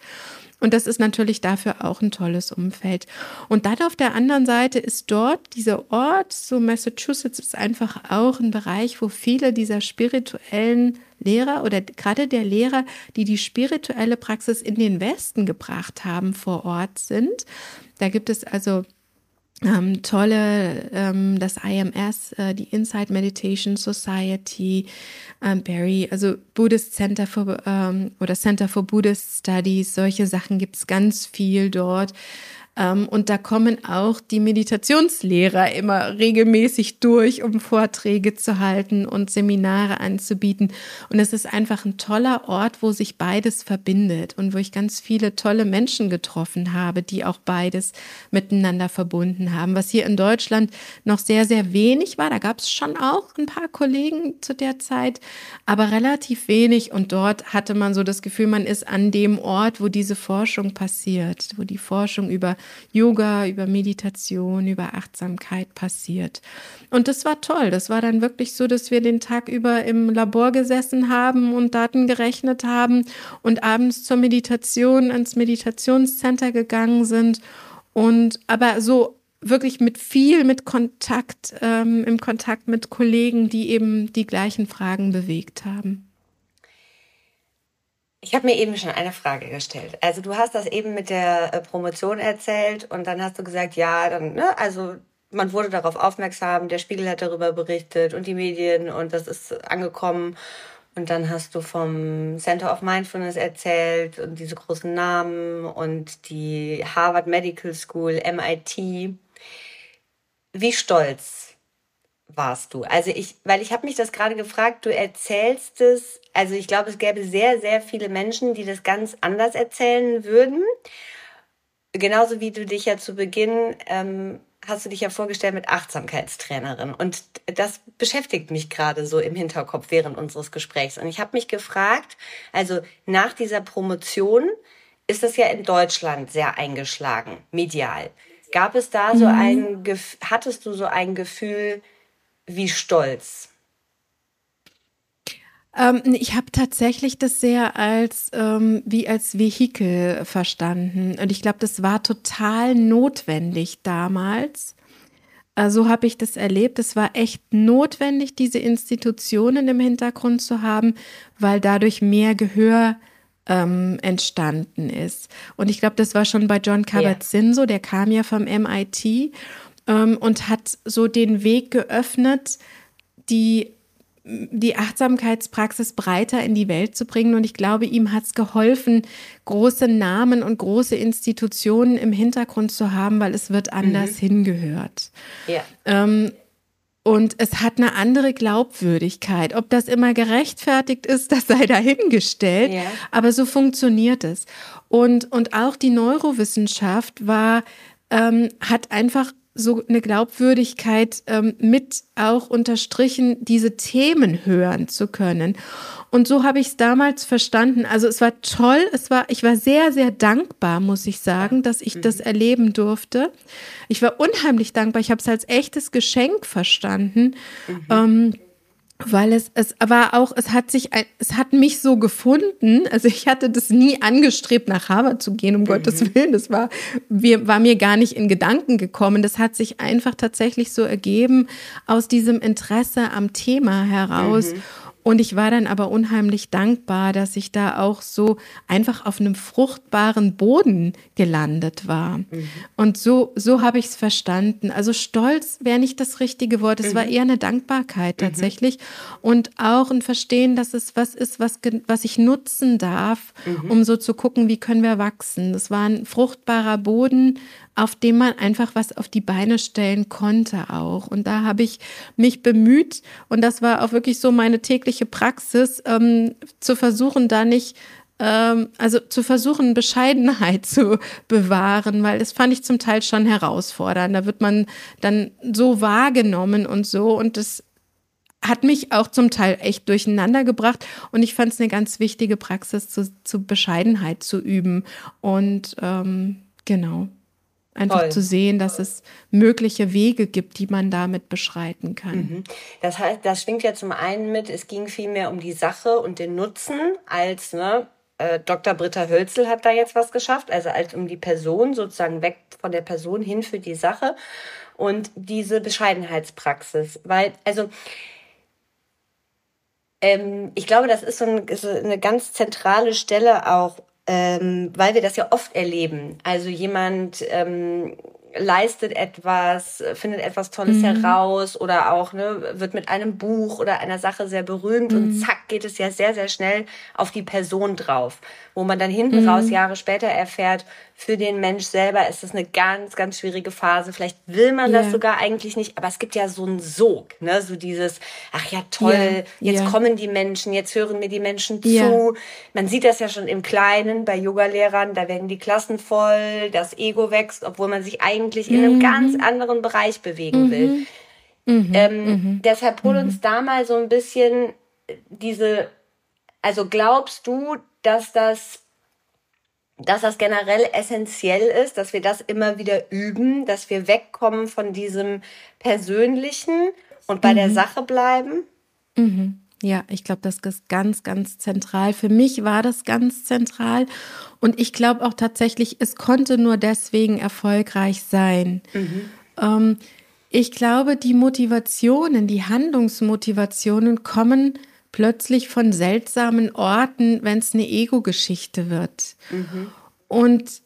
Und das ist natürlich dafür auch ein tolles Umfeld. Und dann auf der anderen Seite ist dort dieser Ort, so Massachusetts ist einfach auch ein Bereich, wo viele dieser spirituellen Lehrer oder gerade der Lehrer, die die spirituelle Praxis in den Westen gebracht haben, vor Ort sind. Da gibt es also ähm, tolle, ähm, das IMS, äh, die Inside Meditation Society, ähm, Barry, also Buddhist Center for ähm, oder Center for Buddhist Studies, solche Sachen gibt es ganz viel dort. Ähm, und da kommen auch die Meditationslehrer immer regelmäßig durch, um Vorträge zu halten und Seminare anzubieten. Und es ist einfach ein toller Ort, wo sich beides verbindet und wo ich ganz viele tolle Menschen getroffen habe, die auch beides miteinander verbunden haben. Was hier in Deutschland noch sehr, sehr wenig war. Da gab es schon auch ein paar Kollegen zu der Zeit, aber relativ wenig. Und dort hatte man so das Gefühl, man ist an dem Ort, wo diese Forschung passiert, wo die Forschung über Yoga, über Meditation, über Achtsamkeit passiert. Und das war toll. Das war dann wirklich so, dass wir den Tag über im Labor gesessen haben und Daten gerechnet haben und abends zur Meditation ins Meditationscenter gegangen sind. Und aber so wirklich mit viel mit Kontakt, ähm, im Kontakt mit Kollegen, die eben die gleichen Fragen bewegt haben. Ich habe mir eben schon eine Frage gestellt. Also du hast das eben mit der äh, Promotion erzählt und dann hast du gesagt, ja, dann, ne, also man wurde darauf aufmerksam, der Spiegel hat darüber berichtet und die Medien und das ist angekommen. Und dann hast du vom Center of Mindfulness erzählt und diese großen Namen und die Harvard Medical School, MIT. Wie stolz warst du? Also ich, weil ich habe mich das gerade gefragt, du erzählst es, also ich glaube, es gäbe sehr, sehr viele Menschen, die das ganz anders erzählen würden. Genauso wie du dich ja zu Beginn, ähm, hast du dich ja vorgestellt mit Achtsamkeitstrainerin. Und das beschäftigt mich gerade so im Hinterkopf während unseres Gesprächs. Und ich habe mich gefragt, also nach dieser Promotion ist das ja in Deutschland sehr eingeschlagen, medial. Gab es da so mhm. ein, hattest du so ein Gefühl, wie stolz? Ähm, ich habe tatsächlich das sehr als ähm, wie als Vehikel verstanden und ich glaube, das war total notwendig damals. So also habe ich das erlebt. Es war echt notwendig, diese Institutionen im Hintergrund zu haben, weil dadurch mehr Gehör ähm, entstanden ist. Und ich glaube, das war schon bei John Kabat-Zinn so. Der kam ja vom MIT ähm, und hat so den Weg geöffnet, die die Achtsamkeitspraxis breiter in die Welt zu bringen. Und ich glaube, ihm hat es geholfen, große Namen und große Institutionen im Hintergrund zu haben, weil es wird anders mhm. hingehört. Ja. Ähm, und es hat eine andere Glaubwürdigkeit. Ob das immer gerechtfertigt ist, das sei dahingestellt. Ja. Aber so funktioniert es. Und, und auch die Neurowissenschaft war, ähm, hat einfach so eine Glaubwürdigkeit ähm, mit auch unterstrichen, diese Themen hören zu können. Und so habe ich es damals verstanden. Also es war toll, es war, ich war sehr, sehr dankbar, muss ich sagen, dass ich das mhm. erleben durfte. Ich war unheimlich dankbar. Ich habe es als echtes Geschenk verstanden. Mhm. Ähm, weil es, es war auch, es hat sich, es hat mich so gefunden. Also ich hatte das nie angestrebt, nach Harvard zu gehen, um mhm. Gottes Willen. Das war, wir, war mir gar nicht in Gedanken gekommen. Das hat sich einfach tatsächlich so ergeben aus diesem Interesse am Thema heraus. Mhm. Und ich war dann aber unheimlich dankbar, dass ich da auch so einfach auf einem fruchtbaren Boden gelandet war. Mhm. Und so, so habe ich es verstanden. Also stolz wäre nicht das richtige Wort. Es mhm. war eher eine Dankbarkeit mhm. tatsächlich. Mhm. Und auch ein Verstehen, dass es was ist, was, was ich nutzen darf, mhm. um so zu gucken, wie können wir wachsen. Das war ein fruchtbarer Boden, auf dem man einfach was auf die Beine stellen konnte auch. Und da habe ich mich bemüht und das war auch wirklich so meine tägliche Praxis, ähm, zu versuchen, da nicht ähm, also zu versuchen, Bescheidenheit zu bewahren, weil das fand ich zum Teil schon herausfordernd. Da wird man dann so wahrgenommen und so und das hat mich auch zum Teil echt durcheinander gebracht und ich fand es eine ganz wichtige Praxis, zu, zu Bescheidenheit zu üben und ähm, genau. Einfach Toll. zu sehen, dass es mögliche Wege gibt, die man damit beschreiten kann. Mhm. Das heißt, das schwingt ja zum einen mit, es ging viel mehr um die Sache und den Nutzen als, ne, äh, Dr. Britta Hölzel hat da jetzt was geschafft, also als um die Person, sozusagen weg von der Person hin für die Sache und diese Bescheidenheitspraxis. Weil, also, ähm, ich glaube, das ist so, ein, so eine ganz zentrale Stelle auch ähm, weil wir das ja oft erleben. Also jemand ähm, leistet etwas, findet etwas Tolles mhm. heraus oder auch ne, wird mit einem Buch oder einer Sache sehr berühmt mhm. und zack geht es ja sehr, sehr schnell auf die Person drauf, wo man dann hinten mhm. raus Jahre später erfährt, für den Mensch selber ist es eine ganz, ganz schwierige Phase. Vielleicht will man yeah. das sogar eigentlich nicht, aber es gibt ja so einen Sog, ne? so dieses, ach ja, toll, yeah. jetzt yeah. kommen die Menschen, jetzt hören mir die Menschen zu. Man sieht das ja schon im Kleinen bei Yogalehrern, da werden die Klassen voll, das Ego wächst, obwohl man sich eigentlich mhm. in einem mhm. ganz anderen Bereich bewegen mhm. will. Mhm. Ähm, mhm. deshalb hol uns mhm. da mal so ein bisschen diese, also glaubst du, dass das dass das generell essentiell ist, dass wir das immer wieder üben, dass wir wegkommen von diesem Persönlichen und bei mhm. der Sache bleiben? Mhm. Ja, ich glaube, das ist ganz, ganz zentral. Für mich war das ganz zentral. Und ich glaube auch tatsächlich, es konnte nur deswegen erfolgreich sein. Mhm. Ähm, ich glaube, die Motivationen, die Handlungsmotivationen kommen plötzlich von seltsamen Orten, wenn es eine Ego-Geschichte wird. Mhm. Und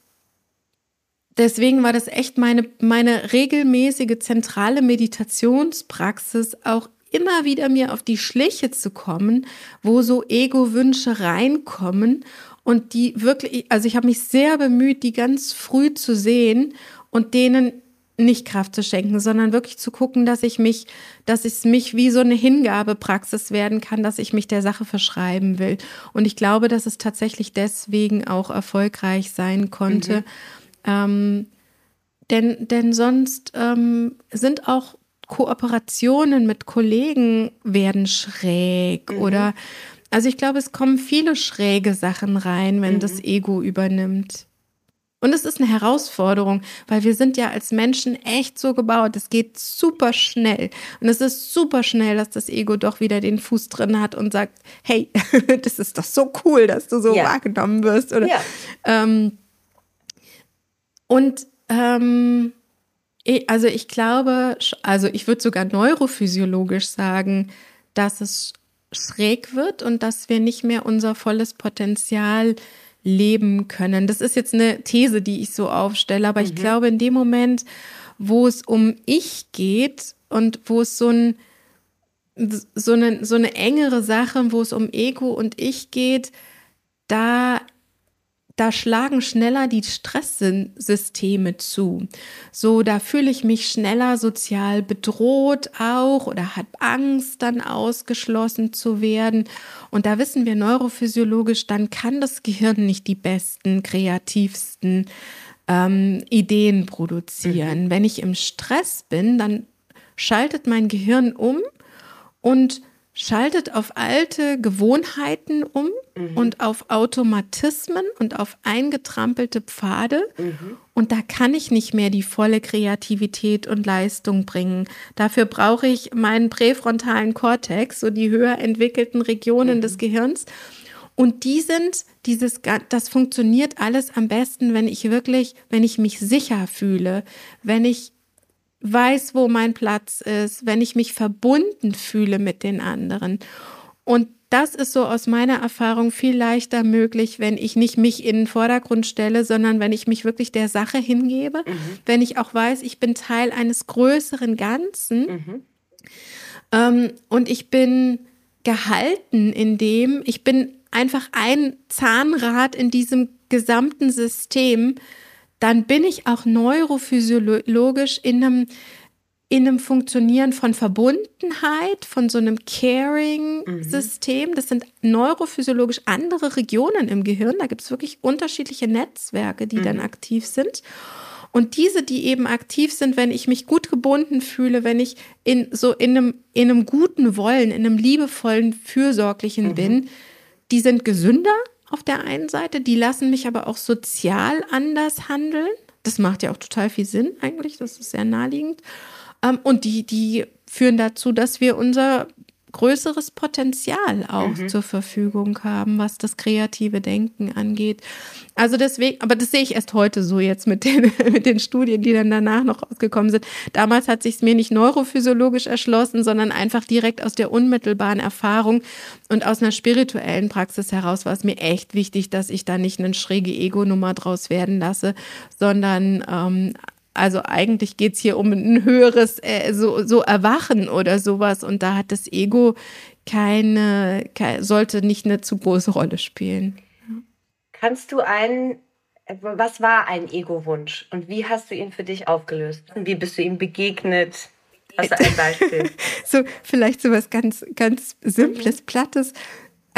deswegen war das echt meine, meine regelmäßige zentrale Meditationspraxis, auch immer wieder mir auf die Schliche zu kommen, wo so Ego-Wünsche reinkommen und die wirklich, also ich habe mich sehr bemüht, die ganz früh zu sehen und denen nicht Kraft zu schenken, sondern wirklich zu gucken, dass ich mich, dass es mich wie so eine Hingabepraxis werden kann, dass ich mich der Sache verschreiben will. Und ich glaube, dass es tatsächlich deswegen auch erfolgreich sein konnte. Mhm. Ähm, denn, denn sonst ähm, sind auch Kooperationen mit Kollegen werden schräg mhm. oder also ich glaube, es kommen viele schräge Sachen rein, wenn mhm. das Ego übernimmt. Und es ist eine Herausforderung, weil wir sind ja als Menschen echt so gebaut. Es geht super schnell. Und es ist super schnell, dass das Ego doch wieder den Fuß drin hat und sagt, hey, das ist doch so cool, dass du so ja. wahrgenommen wirst. Oder, ja. ähm, und ähm, also ich glaube, also ich würde sogar neurophysiologisch sagen, dass es schräg wird und dass wir nicht mehr unser volles Potenzial leben können. Das ist jetzt eine These, die ich so aufstelle, aber mhm. ich glaube, in dem Moment, wo es um Ich geht und wo es so ein so eine, so eine engere Sache, wo es um Ego und Ich geht, da da schlagen schneller die Stresssysteme zu. So, da fühle ich mich schneller sozial bedroht auch oder habe Angst, dann ausgeschlossen zu werden. Und da wissen wir neurophysiologisch, dann kann das Gehirn nicht die besten, kreativsten ähm, Ideen produzieren. Mhm. Wenn ich im Stress bin, dann schaltet mein Gehirn um und schaltet auf alte Gewohnheiten um mhm. und auf Automatismen und auf eingetrampelte Pfade. Mhm. Und da kann ich nicht mehr die volle Kreativität und Leistung bringen. Dafür brauche ich meinen präfrontalen Kortex, so die höher entwickelten Regionen mhm. des Gehirns. Und die sind dieses, das funktioniert alles am besten, wenn ich wirklich, wenn ich mich sicher fühle, wenn ich weiß, wo mein Platz ist, wenn ich mich verbunden fühle mit den anderen. Und das ist so aus meiner Erfahrung viel leichter möglich, wenn ich nicht mich in den Vordergrund stelle, sondern wenn ich mich wirklich der Sache hingebe, mhm. wenn ich auch weiß, ich bin Teil eines größeren Ganzen mhm. ähm, und ich bin gehalten in dem, ich bin einfach ein Zahnrad in diesem gesamten System, dann bin ich auch neurophysiologisch in einem in einem Funktionieren von Verbundenheit, von so einem Caring-System. Das sind neurophysiologisch andere Regionen im Gehirn. Da gibt es wirklich unterschiedliche Netzwerke, die mhm. dann aktiv sind. Und diese, die eben aktiv sind, wenn ich mich gut gebunden fühle, wenn ich in so in einem, in einem guten Wollen, in einem liebevollen, fürsorglichen mhm. bin, die sind gesünder auf der einen Seite, die lassen mich aber auch sozial anders handeln. Das macht ja auch total viel Sinn eigentlich, das ist sehr naheliegend. Ähm, und die, die führen dazu, dass wir unser größeres Potenzial auch mhm. zur Verfügung haben, was das kreative Denken angeht. Also deswegen, aber das sehe ich erst heute so jetzt mit den, mit den Studien, die dann danach noch rausgekommen sind. Damals hat sich es mir nicht neurophysiologisch erschlossen, sondern einfach direkt aus der unmittelbaren Erfahrung und aus einer spirituellen Praxis heraus war es mir echt wichtig, dass ich da nicht eine schräge Ego-Nummer draus werden lasse, sondern ähm, also eigentlich geht es hier um ein höheres äh, so, so Erwachen oder sowas. Und da hat das Ego keine, keine sollte nicht eine zu große Rolle spielen. Kannst du einen, was war ein Ego-Wunsch und wie hast du ihn für dich aufgelöst? Und wie bist du ihm begegnet? Hast du ein Beispiel? so, vielleicht so was ganz, ganz Simples, Plattes.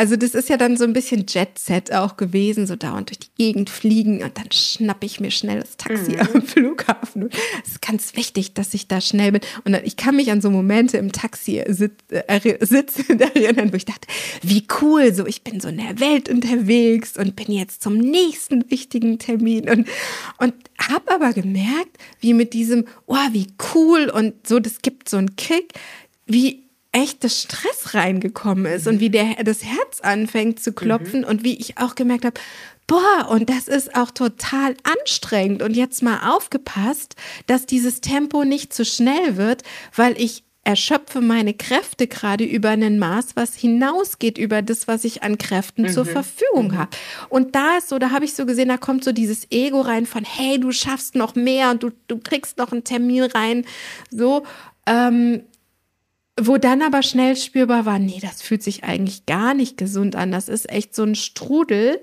Also das ist ja dann so ein bisschen Jet-Set auch gewesen, so dauernd durch die Gegend fliegen und dann schnappe ich mir schnell das Taxi mhm. am Flughafen. Es ist ganz wichtig, dass ich da schnell bin. Und ich kann mich an so Momente im Taxi sit äh, sitzen erinnern, wo ich dachte, wie cool, so ich bin so in der Welt unterwegs und bin jetzt zum nächsten wichtigen Termin und, und habe aber gemerkt, wie mit diesem, oh, wie cool und so, das gibt so einen Kick, wie echtes Stress reingekommen ist und wie der, das Herz anfängt zu klopfen mhm. und wie ich auch gemerkt habe, boah, und das ist auch total anstrengend. Und jetzt mal aufgepasst, dass dieses Tempo nicht zu schnell wird, weil ich erschöpfe meine Kräfte gerade über ein Maß, was hinausgeht über das, was ich an Kräften mhm. zur Verfügung mhm. habe. Und da ist so, da habe ich so gesehen, da kommt so dieses Ego rein von, hey, du schaffst noch mehr und du, du kriegst noch einen Termin rein. So, ähm, wo dann aber schnell spürbar war, nee, das fühlt sich eigentlich gar nicht gesund an. Das ist echt so ein Strudel,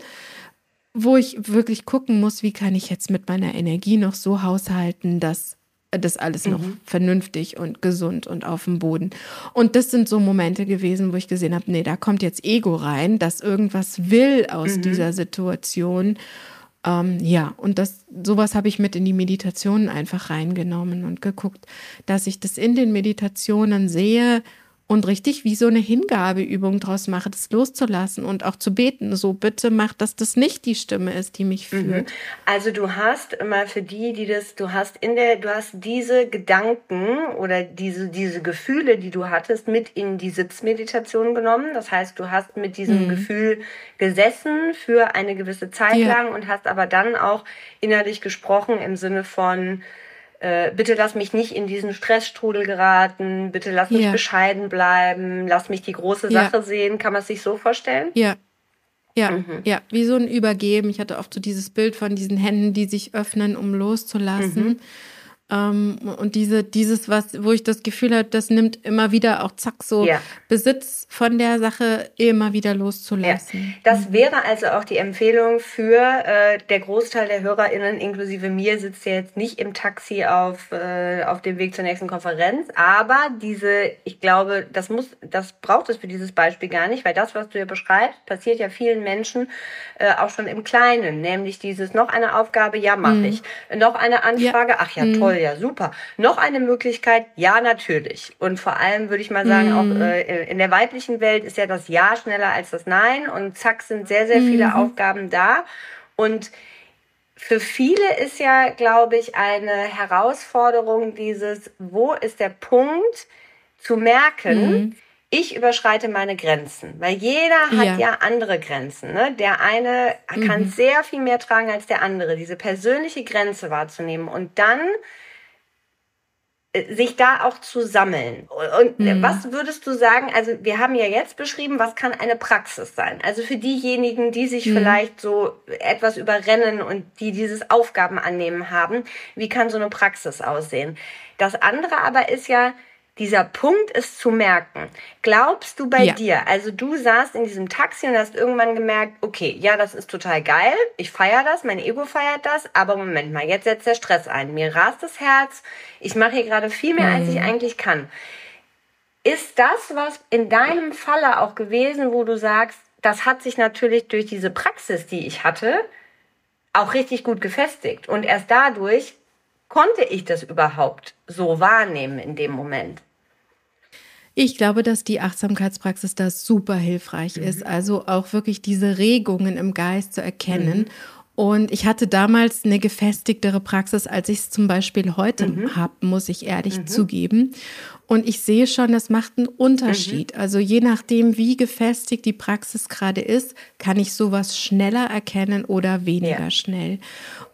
wo ich wirklich gucken muss, wie kann ich jetzt mit meiner Energie noch so haushalten, dass das alles mhm. noch vernünftig und gesund und auf dem Boden. Und das sind so Momente gewesen, wo ich gesehen habe, nee, da kommt jetzt Ego rein, dass irgendwas will aus mhm. dieser Situation. Ähm, ja, und das, sowas habe ich mit in die Meditationen einfach reingenommen und geguckt, dass ich das in den Meditationen sehe und richtig wie so eine Hingabeübung draus mache, das loszulassen und auch zu beten. So bitte mach, dass das nicht die Stimme ist, die mich mhm. führt. Also du hast immer für die, die das, du hast in der, du hast diese Gedanken oder diese, diese Gefühle, die du hattest, mit in die Sitzmeditation genommen. Das heißt, du hast mit diesem mhm. Gefühl gesessen für eine gewisse Zeit ja. lang und hast aber dann auch innerlich gesprochen im Sinne von, äh, bitte lass mich nicht in diesen Stressstrudel geraten, bitte lass mich ja. bescheiden bleiben, lass mich die große Sache ja. sehen. Kann man es sich so vorstellen? Ja. Ja, mhm. ja, wie so ein Übergeben. Ich hatte oft so dieses Bild von diesen Händen, die sich öffnen, um loszulassen. Mhm. Ähm, und diese, dieses, was, wo ich das Gefühl habe, das nimmt immer wieder auch zack so ja. Besitz von der Sache immer wieder loszulassen. Ja. Das mhm. wäre also auch die Empfehlung für äh, der Großteil der HörerInnen, inklusive mir, sitzt ja jetzt nicht im Taxi auf, äh, auf dem Weg zur nächsten Konferenz. Aber diese, ich glaube, das muss, das braucht es für dieses Beispiel gar nicht, weil das, was du ja beschreibst, passiert ja vielen Menschen äh, auch schon im Kleinen. Nämlich dieses noch eine Aufgabe, ja, mache mhm. ich. Noch eine Anfrage, ja. ach ja, toll, mhm ja, super. Noch eine Möglichkeit, ja, natürlich. Und vor allem würde ich mal sagen, mhm. auch äh, in der weiblichen Welt ist ja das Ja schneller als das Nein. Und zack, sind sehr, sehr viele mhm. Aufgaben da. Und für viele ist ja, glaube ich, eine Herausforderung dieses, wo ist der Punkt zu merken, mhm. ich überschreite meine Grenzen, weil jeder hat ja, ja andere Grenzen. Ne? Der eine kann mhm. sehr viel mehr tragen als der andere, diese persönliche Grenze wahrzunehmen und dann sich da auch zu sammeln. Und mhm. was würdest du sagen, also wir haben ja jetzt beschrieben, was kann eine Praxis sein? Also für diejenigen, die sich mhm. vielleicht so etwas überrennen und die dieses Aufgaben annehmen haben, wie kann so eine Praxis aussehen? Das andere aber ist ja, dieser Punkt ist zu merken. Glaubst du bei ja. dir, also du saßt in diesem Taxi und hast irgendwann gemerkt, okay, ja, das ist total geil, ich feiere das, mein Ego feiert das, aber Moment mal, jetzt setzt der Stress ein. Mir rast das Herz, ich mache hier gerade viel mehr, als ich mhm. eigentlich kann. Ist das was in deinem Falle auch gewesen, wo du sagst, das hat sich natürlich durch diese Praxis, die ich hatte, auch richtig gut gefestigt. Und erst dadurch konnte ich das überhaupt so wahrnehmen in dem Moment. Ich glaube, dass die Achtsamkeitspraxis da super hilfreich mhm. ist. Also auch wirklich diese Regungen im Geist zu erkennen. Mhm. Und ich hatte damals eine gefestigtere Praxis, als ich es zum Beispiel heute mhm. habe, muss ich ehrlich mhm. zugeben. Und ich sehe schon, das macht einen Unterschied. Mhm. Also je nachdem, wie gefestigt die Praxis gerade ist, kann ich sowas schneller erkennen oder weniger ja. schnell.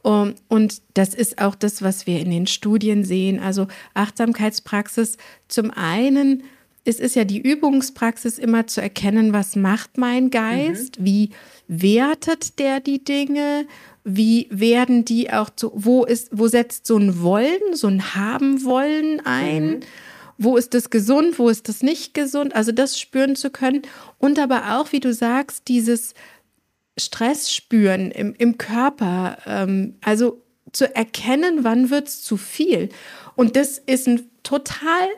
Um, und das ist auch das, was wir in den Studien sehen. Also Achtsamkeitspraxis zum einen es ist ja die Übungspraxis immer zu erkennen, was macht mein Geist, mhm. wie wertet der die Dinge, wie werden die auch zu, wo ist, wo setzt so ein Wollen, so ein Haben wollen ein? Mhm. Wo ist das gesund, wo ist das nicht gesund? Also das spüren zu können und aber auch, wie du sagst, dieses Stress spüren im, im Körper, ähm, also zu erkennen, wann wird es zu viel. Und das ist ein total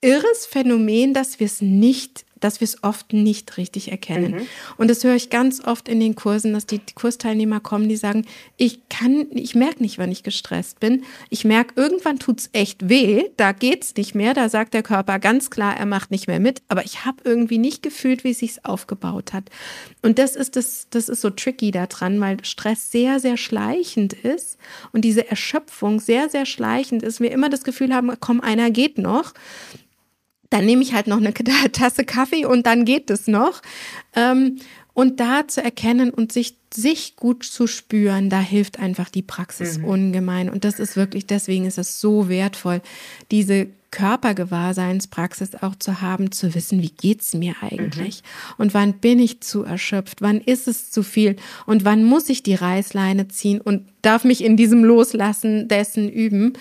irres Phänomen, dass wir es nicht dass wir es oft nicht richtig erkennen. Mhm. Und das höre ich ganz oft in den Kursen, dass die Kursteilnehmer kommen, die sagen, ich kann, ich merke nicht, wann ich gestresst bin. Ich merke, irgendwann tut es echt weh, da geht es nicht mehr, da sagt der Körper ganz klar, er macht nicht mehr mit, aber ich habe irgendwie nicht gefühlt, wie es sich aufgebaut hat. Und das ist das, das ist so tricky daran, weil Stress sehr, sehr schleichend ist und diese Erschöpfung sehr, sehr schleichend ist. Wir immer das Gefühl haben, komm, einer geht noch dann nehme ich halt noch eine Tasse Kaffee und dann geht es noch. Ähm, und da zu erkennen und sich, sich gut zu spüren, da hilft einfach die Praxis mhm. ungemein. Und das ist wirklich, deswegen ist es so wertvoll, diese Körpergewahrseinspraxis auch zu haben, zu wissen, wie geht's mir eigentlich? Mhm. Und wann bin ich zu erschöpft? Wann ist es zu viel? Und wann muss ich die Reißleine ziehen und darf mich in diesem Loslassen dessen üben?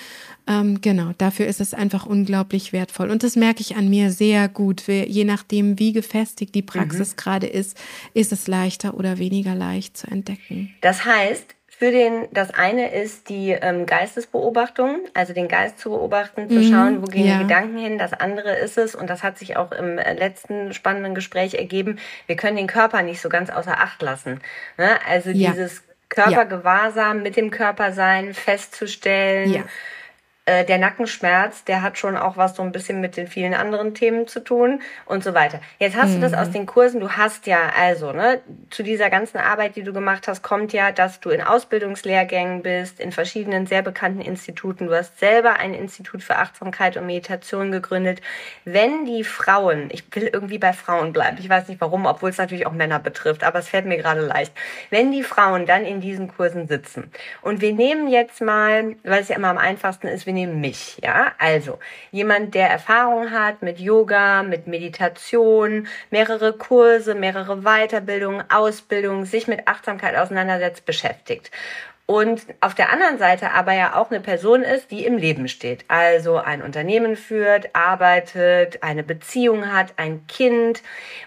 Ähm, genau, dafür ist es einfach unglaublich wertvoll. Und das merke ich an mir sehr gut. Je nachdem, wie gefestigt die Praxis mhm. gerade ist, ist es leichter oder weniger leicht zu entdecken. Das heißt, für den, das eine ist die ähm, Geistesbeobachtung, also den Geist zu beobachten, zu mhm, schauen, wo gehen ja. die Gedanken hin. Das andere ist es, und das hat sich auch im äh, letzten spannenden Gespräch ergeben, wir können den Körper nicht so ganz außer Acht lassen. Ne? Also ja. dieses Körpergewahrsam, mit dem Körper sein, festzustellen. Äh, der Nackenschmerz, der hat schon auch was so ein bisschen mit den vielen anderen Themen zu tun und so weiter. Jetzt hast mhm. du das aus mhm. den Kursen, du hast ja also, ne, zu dieser ganzen Arbeit, die du gemacht hast, kommt ja, dass du in Ausbildungslehrgängen bist, in verschiedenen sehr bekannten Instituten. Du hast selber ein Institut für Achtsamkeit und Meditation gegründet. Wenn die Frauen, ich will irgendwie bei Frauen bleiben, ich weiß nicht warum, obwohl es natürlich auch Männer betrifft, aber es fällt mir gerade leicht. Wenn die Frauen dann in diesen Kursen sitzen und wir nehmen jetzt mal, weil es ja immer am einfachsten ist, wir nehmen mich, ja. Also jemand, der Erfahrung hat mit Yoga, mit Meditation, mehrere Kurse, mehrere Weiterbildungen, Ausbildungen, sich mit Achtsamkeit auseinandersetzt, beschäftigt. Und auf der anderen Seite aber ja auch eine Person ist, die im Leben steht. Also ein Unternehmen führt, arbeitet, eine Beziehung hat, ein Kind.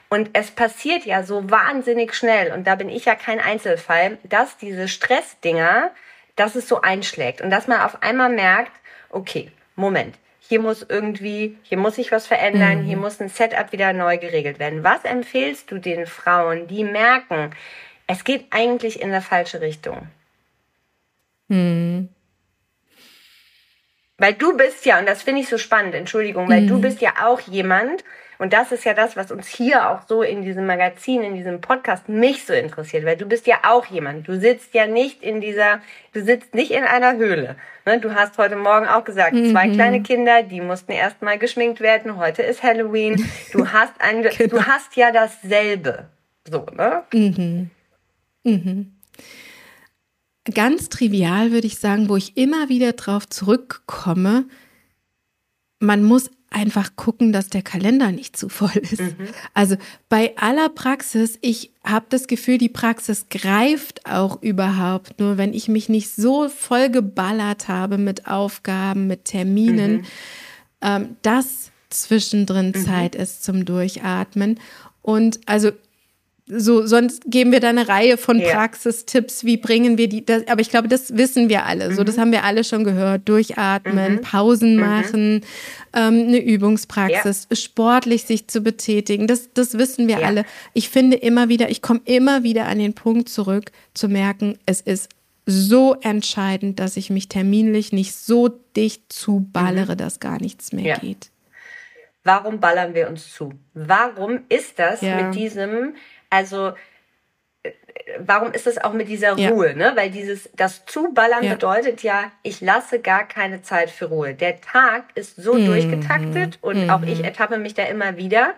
Und es passiert ja so wahnsinnig schnell, und da bin ich ja kein Einzelfall, dass diese Stressdinger, dass es so einschlägt und dass man auf einmal merkt, okay, Moment, hier muss irgendwie, hier muss sich was verändern, mhm. hier muss ein Setup wieder neu geregelt werden. Was empfehlst du den Frauen, die merken, es geht eigentlich in der falsche Richtung? Mhm. Weil du bist ja, und das finde ich so spannend, Entschuldigung, weil mhm. du bist ja auch jemand, und das ist ja das, was uns hier auch so in diesem Magazin, in diesem Podcast mich so interessiert, weil du bist ja auch jemand. Du sitzt ja nicht in dieser, du sitzt nicht in einer Höhle. Ne? Du hast heute Morgen auch gesagt, mhm. zwei kleine Kinder, die mussten erstmal geschminkt werden. Heute ist Halloween. Du hast ein, genau. du hast ja dasselbe. So, ne? Mhm. Mhm. Ganz trivial würde ich sagen, wo ich immer wieder drauf zurückkomme, man muss einfach gucken, dass der Kalender nicht zu voll ist. Mhm. Also bei aller Praxis, ich habe das Gefühl, die Praxis greift auch überhaupt nur, wenn ich mich nicht so voll geballert habe mit Aufgaben, mit Terminen. Mhm. Ähm, das zwischendrin mhm. Zeit ist zum Durchatmen. Und also so, sonst geben wir da eine Reihe von ja. Praxistipps, wie bringen wir die, das, aber ich glaube, das wissen wir alle, mhm. so, das mhm. haben wir alle schon gehört, durchatmen, mhm. Pausen mhm. machen, ähm, eine Übungspraxis, ja. sportlich sich zu betätigen, das, das wissen wir ja. alle. Ich finde immer wieder, ich komme immer wieder an den Punkt zurück, zu merken, es ist so entscheidend, dass ich mich terminlich nicht so dicht zuballere, mhm. dass gar nichts mehr geht. Warum ballern wir uns zu? Warum ist das mit diesem also äh, warum ist es auch mit dieser Ruhe, ja. ne? Weil dieses, das Zuballern ja. bedeutet ja, ich lasse gar keine Zeit für Ruhe. Der Tag ist so mhm. durchgetaktet und mhm. auch ich ertappe mich da immer wieder,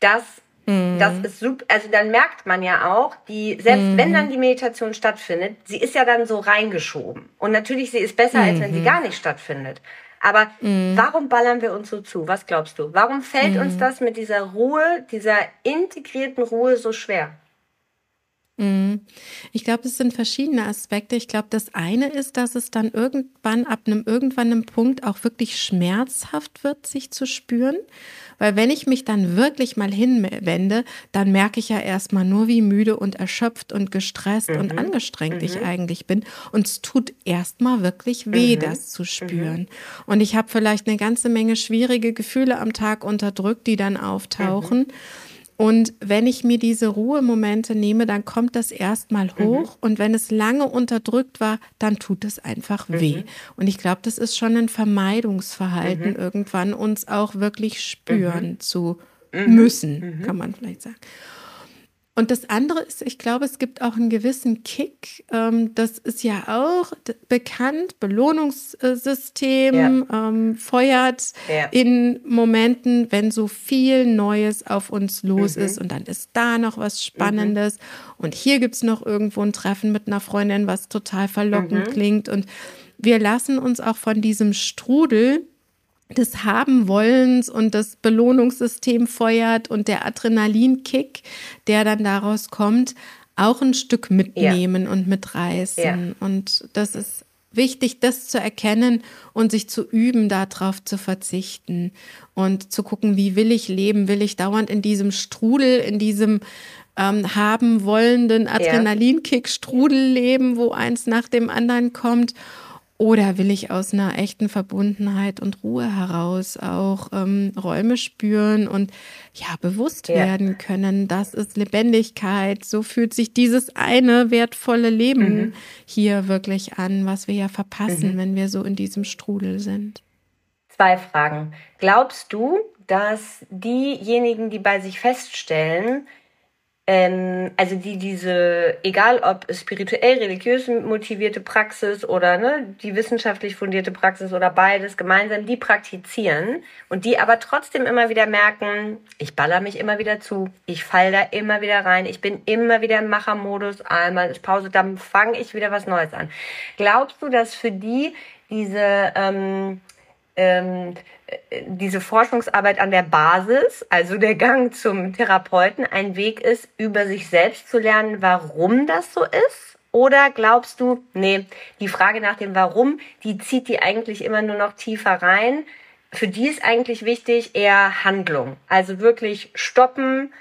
dass mhm. das ist super, also dann merkt man ja auch, die, selbst wenn dann mhm. die Meditation stattfindet, sie ist ja dann so reingeschoben. Und natürlich, sie ist besser, als wenn sie mhm. gar nicht stattfindet. Aber mhm. warum ballern wir uns so zu? Was glaubst du? Warum fällt mhm. uns das mit dieser Ruhe, dieser integrierten Ruhe so schwer? Mhm. Ich glaube, es sind verschiedene Aspekte. Ich glaube, das eine ist, dass es dann irgendwann ab einem irgendwann einem Punkt auch wirklich schmerzhaft wird, sich zu spüren. Weil wenn ich mich dann wirklich mal hinwende, dann merke ich ja erstmal nur, wie müde und erschöpft und gestresst mhm. und angestrengt mhm. ich eigentlich bin. Und es tut erstmal wirklich weh, mhm. das zu spüren. Mhm. Und ich habe vielleicht eine ganze Menge schwierige Gefühle am Tag unterdrückt, die dann auftauchen. Mhm. Und wenn ich mir diese Ruhemomente nehme, dann kommt das erstmal mhm. hoch. Mhm. Und wenn es lange unterdrückt war, dann tut es einfach mhm. weh. Und ich glaube, das ist schon ein Vermeidungsverhalten, mhm. irgendwann uns auch wirklich spüren mhm. zu mhm. müssen, kann man vielleicht sagen. Und das andere ist, ich glaube, es gibt auch einen gewissen Kick. Ähm, das ist ja auch bekannt. Belohnungssystem ja. ähm, feuert ja. in Momenten, wenn so viel Neues auf uns los mhm. ist. Und dann ist da noch was Spannendes. Mhm. Und hier gibt es noch irgendwo ein Treffen mit einer Freundin, was total verlockend mhm. klingt. Und wir lassen uns auch von diesem Strudel des Haben-Wollens und das Belohnungssystem feuert und der Adrenalinkick, der dann daraus kommt, auch ein Stück mitnehmen ja. und mitreißen. Ja. Und das ist wichtig, das zu erkennen und sich zu üben, darauf zu verzichten und zu gucken, wie will ich leben? Will ich dauernd in diesem Strudel, in diesem ähm, haben wollenden Adrenalinkick-Strudel leben, wo eins nach dem anderen kommt? Oder will ich aus einer echten Verbundenheit und Ruhe heraus auch ähm, Räume spüren und ja, bewusst ja. werden können, das ist Lebendigkeit, so fühlt sich dieses eine wertvolle Leben mhm. hier wirklich an, was wir ja verpassen, mhm. wenn wir so in diesem Strudel sind. Zwei Fragen. Glaubst du, dass diejenigen, die bei sich feststellen, ähm, also die diese, egal ob spirituell, religiös motivierte Praxis oder ne, die wissenschaftlich fundierte Praxis oder beides gemeinsam, die praktizieren und die aber trotzdem immer wieder merken, ich baller mich immer wieder zu, ich fall da immer wieder rein, ich bin immer wieder im Machermodus, einmal ist Pause, dann fange ich wieder was Neues an. Glaubst du, dass für die diese ähm, ähm, diese Forschungsarbeit an der Basis, also der Gang zum Therapeuten, ein Weg ist, über sich selbst zu lernen, warum das so ist? Oder glaubst du, nee, die Frage nach dem Warum, die zieht die eigentlich immer nur noch tiefer rein? Für die ist eigentlich wichtig eher Handlung. Also wirklich stoppen,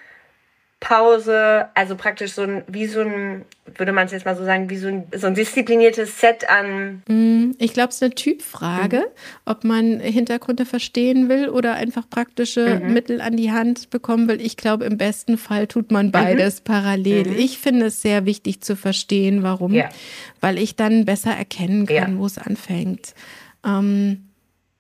Pause, also praktisch so ein, wie so ein, würde man es jetzt mal so sagen, wie so ein, so ein diszipliniertes Set an. Mm, ich glaube, es ist eine Typfrage, mhm. ob man Hintergründe verstehen will oder einfach praktische mhm. Mittel an die Hand bekommen will. Ich glaube, im besten Fall tut man beides mhm. parallel. Mhm. Ich finde es sehr wichtig zu verstehen, warum, ja. weil ich dann besser erkennen kann, ja. wo es anfängt. Ähm,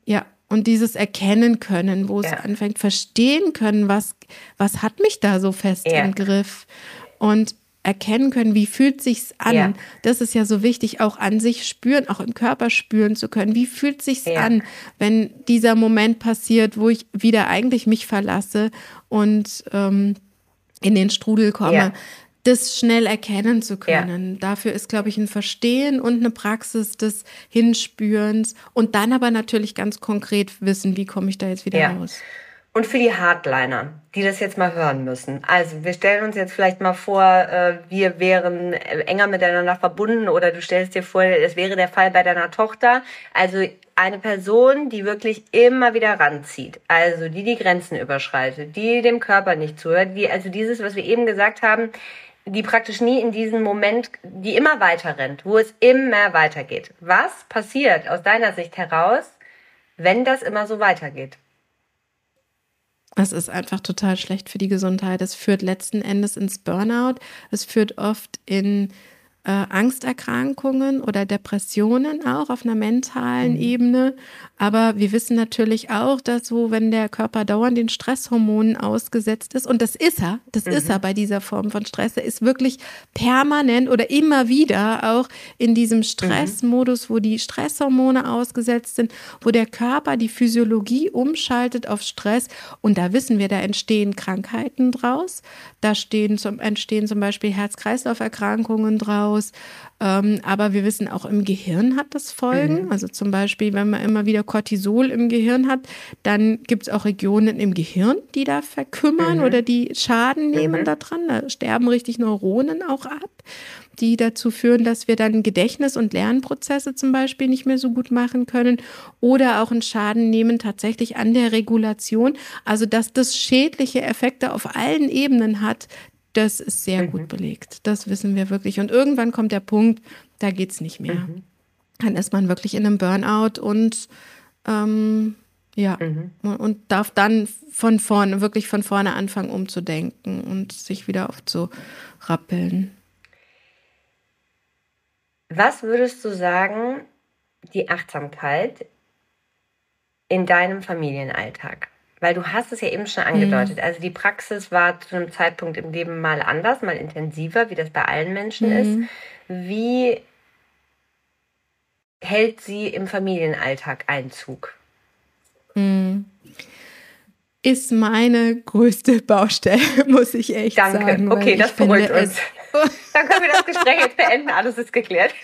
ja, und dieses Erkennen können, wo ja. es anfängt, verstehen können, was, was hat mich da so fest ja. im Griff und erkennen können, wie fühlt sich's an. Ja. Das ist ja so wichtig, auch an sich spüren, auch im Körper spüren zu können. Wie fühlt sich's ja. an, wenn dieser Moment passiert, wo ich wieder eigentlich mich verlasse und ähm, in den Strudel komme. Das schnell erkennen zu können. Ja. Dafür ist, glaube ich, ein Verstehen und eine Praxis des Hinspürens und dann aber natürlich ganz konkret wissen, wie komme ich da jetzt wieder ja. raus. Und für die Hardliner, die das jetzt mal hören müssen. Also wir stellen uns jetzt vielleicht mal vor, äh, wir wären enger miteinander verbunden oder du stellst dir vor, es wäre der Fall bei deiner Tochter. Also eine Person, die wirklich immer wieder ranzieht, also die die Grenzen überschreitet, die dem Körper nicht zuhört, die also dieses, was wir eben gesagt haben, die praktisch nie in diesen Moment, die immer weiter rennt, wo es immer weitergeht. Was passiert aus deiner Sicht heraus, wenn das immer so weitergeht? Es ist einfach total schlecht für die Gesundheit. Es führt letzten Endes ins Burnout. Es führt oft in äh, Angsterkrankungen oder Depressionen auch auf einer mentalen mhm. Ebene. Aber wir wissen natürlich auch, dass so, wenn der Körper dauernd den Stresshormonen ausgesetzt ist, und das ist er, das mhm. ist er bei dieser Form von Stress, er ist wirklich permanent oder immer wieder auch in diesem Stressmodus, wo die Stresshormone ausgesetzt sind, wo der Körper die Physiologie umschaltet auf Stress. Und da wissen wir, da entstehen Krankheiten draus. Da stehen zum, entstehen zum Beispiel Herz-Kreislauf-Erkrankungen draus. Ähm, aber wir wissen auch im Gehirn hat das Folgen. Mhm. Also zum Beispiel, wenn man immer wieder Cortisol im Gehirn hat, dann gibt es auch Regionen im Gehirn, die da verkümmern mhm. oder die Schaden nehmen mhm. daran. Da sterben richtig Neuronen auch ab, die dazu führen, dass wir dann Gedächtnis- und Lernprozesse zum Beispiel nicht mehr so gut machen können oder auch einen Schaden nehmen tatsächlich an der Regulation. Also dass das schädliche Effekte auf allen Ebenen hat, das ist sehr mhm. gut belegt. Das wissen wir wirklich. Und irgendwann kommt der Punkt, da geht es nicht mehr. Mhm. Dann ist man wirklich in einem Burnout und ähm, ja, mhm. und darf dann von vorne, wirklich von vorne anfangen, umzudenken und sich wieder aufzurappeln. Was würdest du sagen, die Achtsamkeit in deinem Familienalltag? Weil du hast es ja eben schon angedeutet. Mhm. Also die Praxis war zu einem Zeitpunkt im Leben mal anders, mal intensiver, wie das bei allen Menschen mhm. ist. Wie hält sie im Familienalltag Einzug? Mhm. Ist meine größte Baustelle, muss ich echt Danke. sagen. Danke. Okay, das beruhigt uns. Dann können wir das Gespräch jetzt beenden. Alles ist geklärt.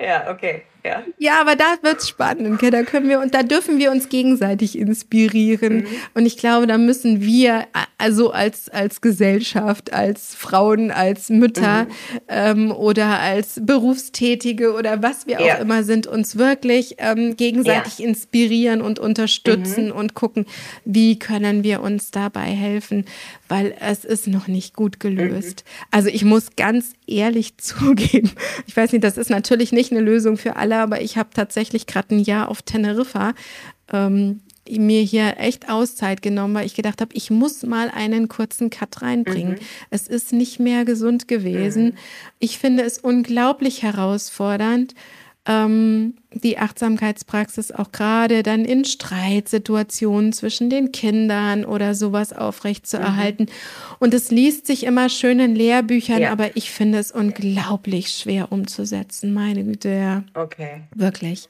Ja, okay. Ja. ja, aber da wird's spannend. Da können wir und da dürfen wir uns gegenseitig inspirieren. Mhm. Und ich glaube, da müssen wir also als als Gesellschaft, als Frauen, als Mütter mhm. ähm, oder als Berufstätige oder was wir ja. auch immer sind, uns wirklich ähm, gegenseitig ja. inspirieren und unterstützen mhm. und gucken, wie können wir uns dabei helfen, weil es ist noch nicht gut gelöst. Mhm. Also ich muss ganz ehrlich zugeben, ich weiß nicht, das ist natürlich nicht eine Lösung für alle, aber ich habe tatsächlich gerade ein Jahr auf Teneriffa ähm, mir hier echt Auszeit genommen, weil ich gedacht habe, ich muss mal einen kurzen Cut reinbringen. Mhm. Es ist nicht mehr gesund gewesen. Mhm. Ich finde es unglaublich herausfordernd, ähm, die Achtsamkeitspraxis auch gerade dann in Streitsituationen zwischen den Kindern oder sowas aufrechtzuerhalten. Mhm. Und es liest sich immer schön in Lehrbüchern, ja. aber ich finde es unglaublich schwer umzusetzen. Meine Güte, ja. Okay. Wirklich.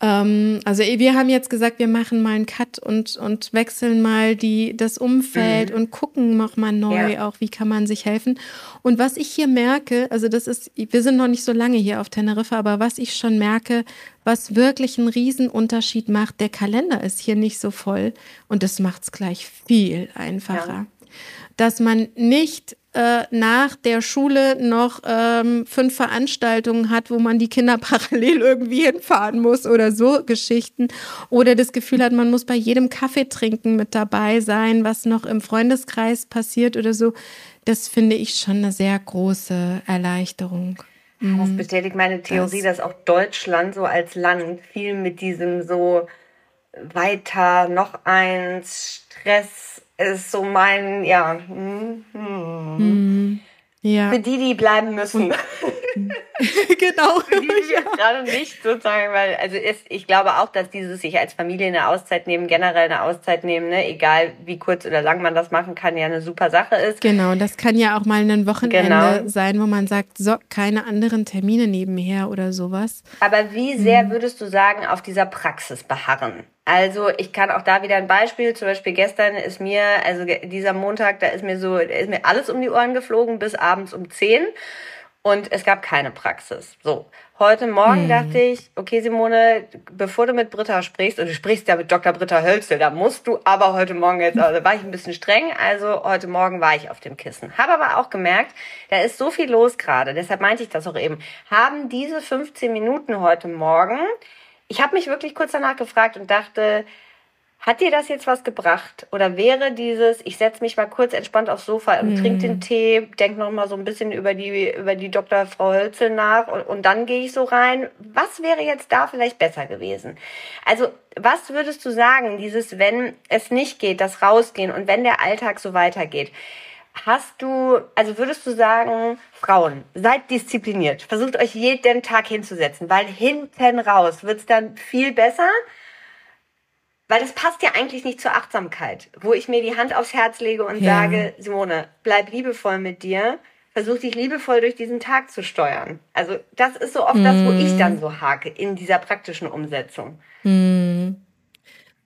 Ähm, also wir haben jetzt gesagt, wir machen mal einen Cut und, und wechseln mal die, das Umfeld mhm. und gucken noch mal neu ja. auch, wie kann man sich helfen. Und was ich hier merke, also das ist, wir sind noch nicht so lange hier auf Teneriffa, aber was ich schon merke, was wirklich einen Riesenunterschied macht, der Kalender ist hier nicht so voll und das macht es gleich viel einfacher. Ja. Dass man nicht äh, nach der Schule noch ähm, fünf Veranstaltungen hat, wo man die Kinder parallel irgendwie hinfahren muss oder so Geschichten. Oder das Gefühl hat, man muss bei jedem Kaffee trinken mit dabei sein, was noch im Freundeskreis passiert oder so. Das finde ich schon eine sehr große Erleichterung. Das mhm. bestätigt meine Theorie, das. dass auch Deutschland so als Land viel mit diesem so weiter, noch eins, Stress, ist so mein, ja. Hm, hm. Ja. Für die, die bleiben müssen. genau. Für die, die ja. gerade nicht sozusagen, weil, also ist, ich glaube auch, dass dieses sich als Familie eine Auszeit nehmen, generell eine Auszeit nehmen, ne, egal wie kurz oder lang man das machen kann, ja eine super Sache ist. Genau, das kann ja auch mal ein Wochenende genau. sein, wo man sagt, so, keine anderen Termine nebenher oder sowas. Aber wie sehr mhm. würdest du sagen, auf dieser Praxis beharren? Also ich kann auch da wieder ein Beispiel, zum Beispiel gestern ist mir, also dieser Montag, da ist mir so, ist mir alles um die Ohren geflogen bis abends um zehn. und es gab keine Praxis. So. Heute Morgen hm. dachte ich, okay, Simone, bevor du mit Britta sprichst, und du sprichst ja mit Dr. Britta Hölzel, da musst du aber heute Morgen jetzt, also war ich ein bisschen streng, also heute Morgen war ich auf dem Kissen. Habe aber auch gemerkt, da ist so viel los gerade, deshalb meinte ich das auch eben, haben diese 15 Minuten heute Morgen, ich habe mich wirklich kurz danach gefragt und dachte, hat dir das jetzt was gebracht? Oder wäre dieses, ich setze mich mal kurz entspannt aufs Sofa und mm. trinke den Tee, denke noch mal so ein bisschen über die, über die Dr. Frau Hölzel nach und, und dann gehe ich so rein. Was wäre jetzt da vielleicht besser gewesen? Also, was würdest du sagen, dieses, wenn es nicht geht, das Rausgehen und wenn der Alltag so weitergeht? Hast du, also würdest du sagen, Frauen, seid diszipliniert, versucht euch jeden Tag hinzusetzen, weil hinten raus wird's dann viel besser weil das passt ja eigentlich nicht zur Achtsamkeit, wo ich mir die Hand aufs Herz lege und ja. sage, Simone, bleib liebevoll mit dir, versuch dich liebevoll durch diesen Tag zu steuern. Also das ist so oft mm. das, wo ich dann so hake in dieser praktischen Umsetzung. Mm.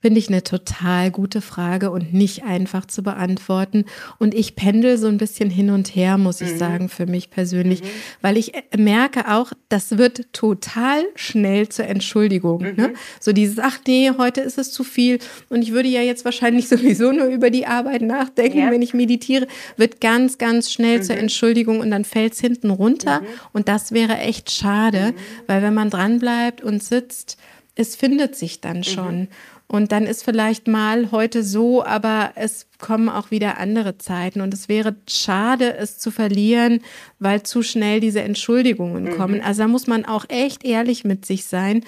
Finde ich eine total gute Frage und nicht einfach zu beantworten. Und ich pendel so ein bisschen hin und her, muss ich mhm. sagen, für mich persönlich, mhm. weil ich äh, merke auch, das wird total schnell zur Entschuldigung. Ne? Mhm. Ne? So dieses, ach nee, heute ist es zu viel und ich würde ja jetzt wahrscheinlich sowieso nur über die Arbeit nachdenken, ja. wenn ich meditiere, wird ganz, ganz schnell zur mhm. Entschuldigung und dann fällt es hinten runter. Mhm. Und das wäre echt schade, weil wenn man dranbleibt und sitzt, es findet sich dann schon. Und dann ist vielleicht mal heute so, aber es kommen auch wieder andere Zeiten. Und es wäre schade, es zu verlieren, weil zu schnell diese Entschuldigungen mhm. kommen. Also da muss man auch echt ehrlich mit sich sein.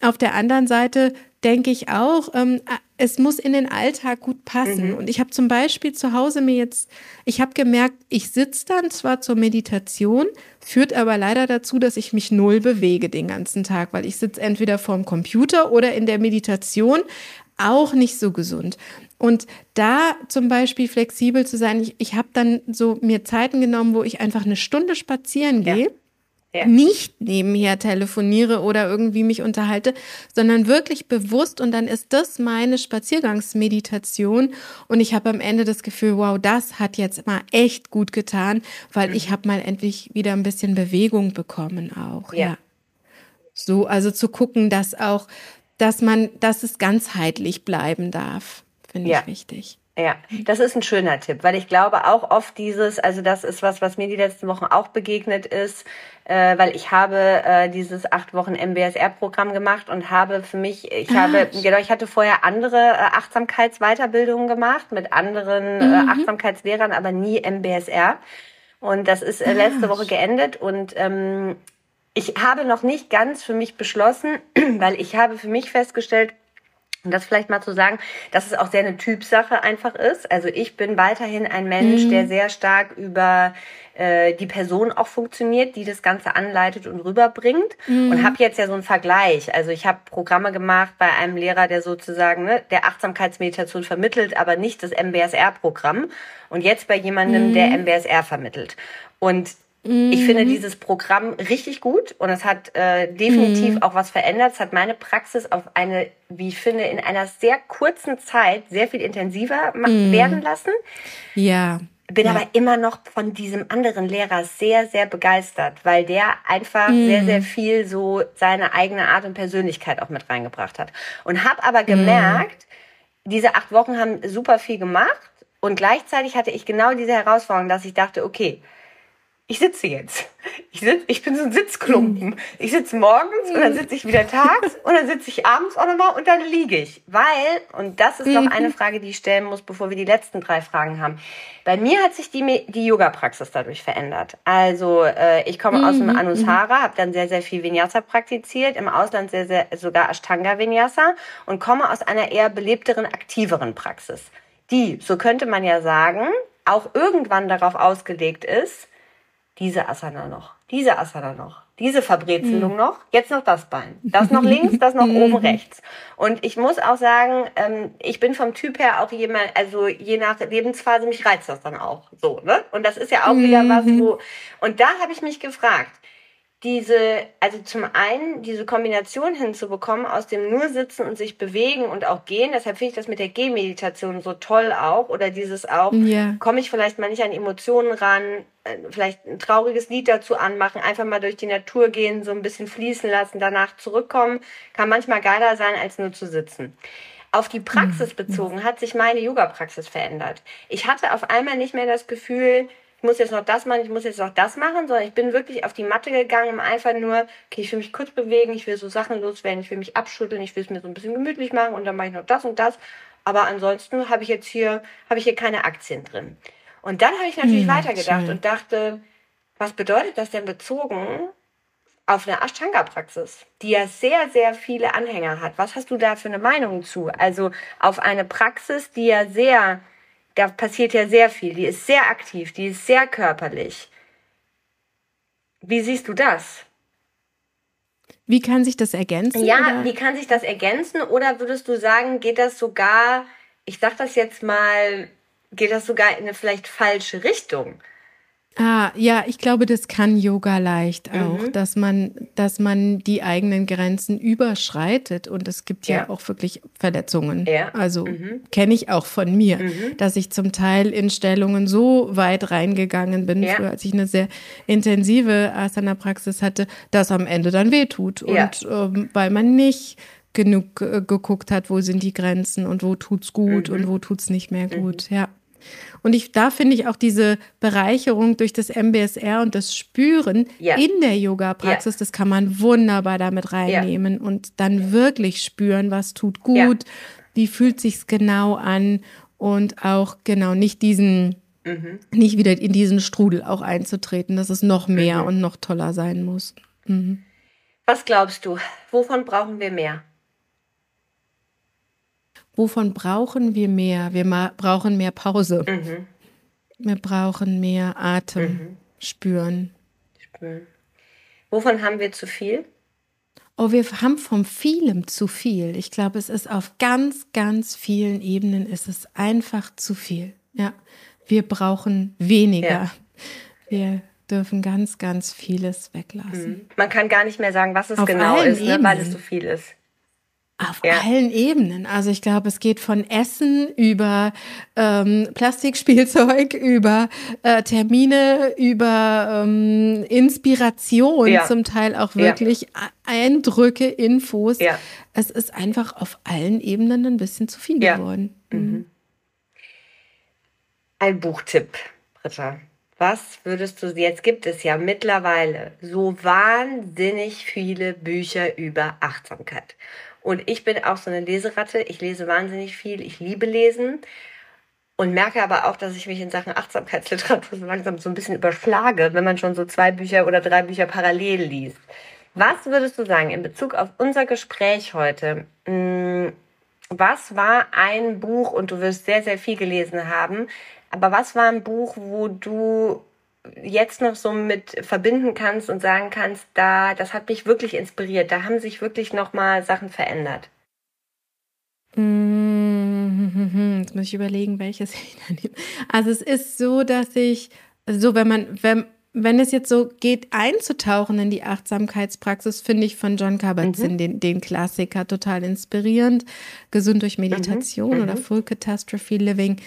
Auf der anderen Seite denke ich auch, ähm, es muss in den Alltag gut passen. Mhm. Und ich habe zum Beispiel zu Hause mir jetzt, ich habe gemerkt, ich sitze dann zwar zur Meditation, führt aber leider dazu, dass ich mich null bewege den ganzen Tag, weil ich sitze entweder vorm Computer oder in der Meditation, auch nicht so gesund. Und da zum Beispiel flexibel zu sein, ich, ich habe dann so mir Zeiten genommen, wo ich einfach eine Stunde spazieren gehe. Ja ja. nicht nebenher telefoniere oder irgendwie mich unterhalte, sondern wirklich bewusst und dann ist das meine Spaziergangsmeditation und ich habe am Ende das Gefühl, wow, das hat jetzt mal echt gut getan, weil mhm. ich habe mal endlich wieder ein bisschen Bewegung bekommen auch. Ja. ja. So, also zu gucken, dass auch, dass man, dass es ganzheitlich bleiben darf, finde ja. ich wichtig. Ja, das ist ein schöner Tipp, weil ich glaube auch oft dieses, also das ist was, was mir die letzten Wochen auch begegnet ist, äh, weil ich habe äh, dieses acht Wochen MBSR-Programm gemacht und habe für mich, ich ah, habe, genau, ich hatte vorher andere äh, Achtsamkeitsweiterbildungen gemacht mit anderen äh, mhm. Achtsamkeitslehrern, aber nie MBSR. Und das ist äh, letzte ah. Woche geendet und ähm, ich habe noch nicht ganz für mich beschlossen, weil ich habe für mich festgestellt, und das vielleicht mal zu sagen, dass es auch sehr eine Typsache einfach ist. Also ich bin weiterhin ein Mensch, mhm. der sehr stark über äh, die Person auch funktioniert, die das Ganze anleitet und rüberbringt. Mhm. Und habe jetzt ja so einen Vergleich. Also ich habe Programme gemacht bei einem Lehrer, der sozusagen ne, der Achtsamkeitsmeditation vermittelt, aber nicht das MBSR-Programm. Und jetzt bei jemandem, mhm. der MBSR vermittelt. Und ich finde mhm. dieses Programm richtig gut und es hat äh, definitiv mhm. auch was verändert. Es hat meine Praxis auf eine, wie ich finde, in einer sehr kurzen Zeit sehr viel intensiver mhm. werden lassen. Ja. Bin ja. aber immer noch von diesem anderen Lehrer sehr, sehr begeistert, weil der einfach mhm. sehr, sehr viel so seine eigene Art und Persönlichkeit auch mit reingebracht hat. Und habe aber gemerkt, mhm. diese acht Wochen haben super viel gemacht und gleichzeitig hatte ich genau diese Herausforderung, dass ich dachte, okay, ich sitze jetzt. Ich, sitz, ich bin so ein Sitzklumpen. Ich sitze morgens und dann sitze ich wieder tags und dann sitze ich abends auch nochmal und dann liege ich. Weil, und das ist noch eine Frage, die ich stellen muss, bevor wir die letzten drei Fragen haben. Bei mir hat sich die, die Yoga-Praxis dadurch verändert. Also äh, ich komme aus dem mhm, Anusara, mhm. habe dann sehr, sehr viel Vinyasa praktiziert, im Ausland sehr, sehr sogar Ashtanga Vinyasa und komme aus einer eher belebteren, aktiveren Praxis. Die, so könnte man ja sagen, auch irgendwann darauf ausgelegt ist, diese Asana noch, diese Asana noch, diese Verbrezelung mhm. noch, jetzt noch das Bein, das noch links, das noch oben rechts. Und ich muss auch sagen, ähm, ich bin vom Typ her auch jemand, also je nach Lebensphase, mich reizt das dann auch so, ne? Und das ist ja auch wieder was, mhm. wo, und da habe ich mich gefragt, diese, also zum einen diese Kombination hinzubekommen aus dem nur sitzen und sich bewegen und auch gehen. Deshalb finde ich das mit der Gehmeditation so toll auch. Oder dieses auch, ja. komme ich vielleicht mal nicht an Emotionen ran, äh, vielleicht ein trauriges Lied dazu anmachen, einfach mal durch die Natur gehen, so ein bisschen fließen lassen, danach zurückkommen, kann manchmal geiler sein, als nur zu sitzen. Auf die Praxis mhm. bezogen hat sich meine Yoga-Praxis verändert. Ich hatte auf einmal nicht mehr das Gefühl, muss jetzt noch das machen, ich muss jetzt noch das machen, sondern ich bin wirklich auf die Matte gegangen, um einfach nur, okay, ich will mich kurz bewegen, ich will so Sachen loswerden, ich will mich abschütteln, ich will es mir so ein bisschen gemütlich machen und dann mache ich noch das und das. Aber ansonsten habe ich jetzt hier, habe ich hier keine Aktien drin. Und dann habe ich natürlich hm, weitergedacht schön. und dachte, was bedeutet das denn bezogen auf eine Ashtanga-Praxis, die ja sehr, sehr viele Anhänger hat? Was hast du da für eine Meinung zu? Also auf eine Praxis, die ja sehr da passiert ja sehr viel. Die ist sehr aktiv, die ist sehr körperlich. Wie siehst du das? Wie kann sich das ergänzen? Ja, oder? wie kann sich das ergänzen? Oder würdest du sagen, geht das sogar, ich sag das jetzt mal, geht das sogar in eine vielleicht falsche Richtung? Ah, ja, ich glaube, das kann Yoga leicht auch, mhm. dass man, dass man die eigenen Grenzen überschreitet und es gibt ja, ja auch wirklich Verletzungen. Ja. Also mhm. kenne ich auch von mir, mhm. dass ich zum Teil in Stellungen so weit reingegangen bin, ja. früher, als ich eine sehr intensive Asana-Praxis hatte, dass am Ende dann wehtut und ähm, weil man nicht genug äh, geguckt hat, wo sind die Grenzen und wo tut's gut und mhm. wo tut's nicht mehr gut. Mhm. Ja. Und ich, da finde ich auch diese Bereicherung durch das MBSR und das Spüren ja. in der Yoga-Praxis, ja. das kann man wunderbar damit reinnehmen ja. und dann wirklich spüren, was tut gut, wie fühlt sich's genau an und auch genau nicht diesen mhm. nicht wieder in diesen Strudel auch einzutreten, dass es noch mehr mhm. und noch toller sein muss. Mhm. Was glaubst du? Wovon brauchen wir mehr? Wovon brauchen wir mehr? Wir brauchen mehr Pause. Mhm. Wir brauchen mehr Atem mhm. spüren. Spüren. Wovon haben wir zu viel? Oh, wir haben vom vielem zu viel. Ich glaube, es ist auf ganz, ganz vielen Ebenen ist es einfach zu viel. Ja, wir brauchen weniger. Ja. Wir dürfen ganz, ganz vieles weglassen. Mhm. Man kann gar nicht mehr sagen, was es auf genau ist, ne, weil es zu viel ist. Auf ja. allen Ebenen. Also ich glaube, es geht von Essen über ähm, Plastikspielzeug, über äh, Termine, über ähm, Inspiration, ja. zum Teil auch wirklich ja. Eindrücke, Infos. Es ist einfach auf allen Ebenen ein bisschen zu viel geworden. Mhm. mhm. Ein Buchtipp, Britta. Was würdest du, jetzt gibt es ja mittlerweile so wahnsinnig viele Bücher über Achtsamkeit. Und ich bin auch so eine Leseratte. Ich lese wahnsinnig viel. Ich liebe Lesen. Und merke aber auch, dass ich mich in Sachen Achtsamkeitsliteratur so langsam so ein bisschen überschlage, wenn man schon so zwei Bücher oder drei Bücher parallel liest. Was würdest du sagen in Bezug auf unser Gespräch heute? Hm, was war ein Buch, und du wirst sehr, sehr viel gelesen haben, aber was war ein Buch, wo du jetzt noch so mit verbinden kannst und sagen kannst, da, das hat mich wirklich inspiriert, da haben sich wirklich nochmal Sachen verändert? Jetzt muss ich überlegen, welches ich da nehme. Also es ist so, dass ich, so wenn man, wenn, wenn es jetzt so geht, einzutauchen in die Achtsamkeitspraxis, finde ich von John Kabat-Zinn mhm. den, den Klassiker total inspirierend. Gesund durch Meditation mhm. oder mhm. Full Catastrophe Living.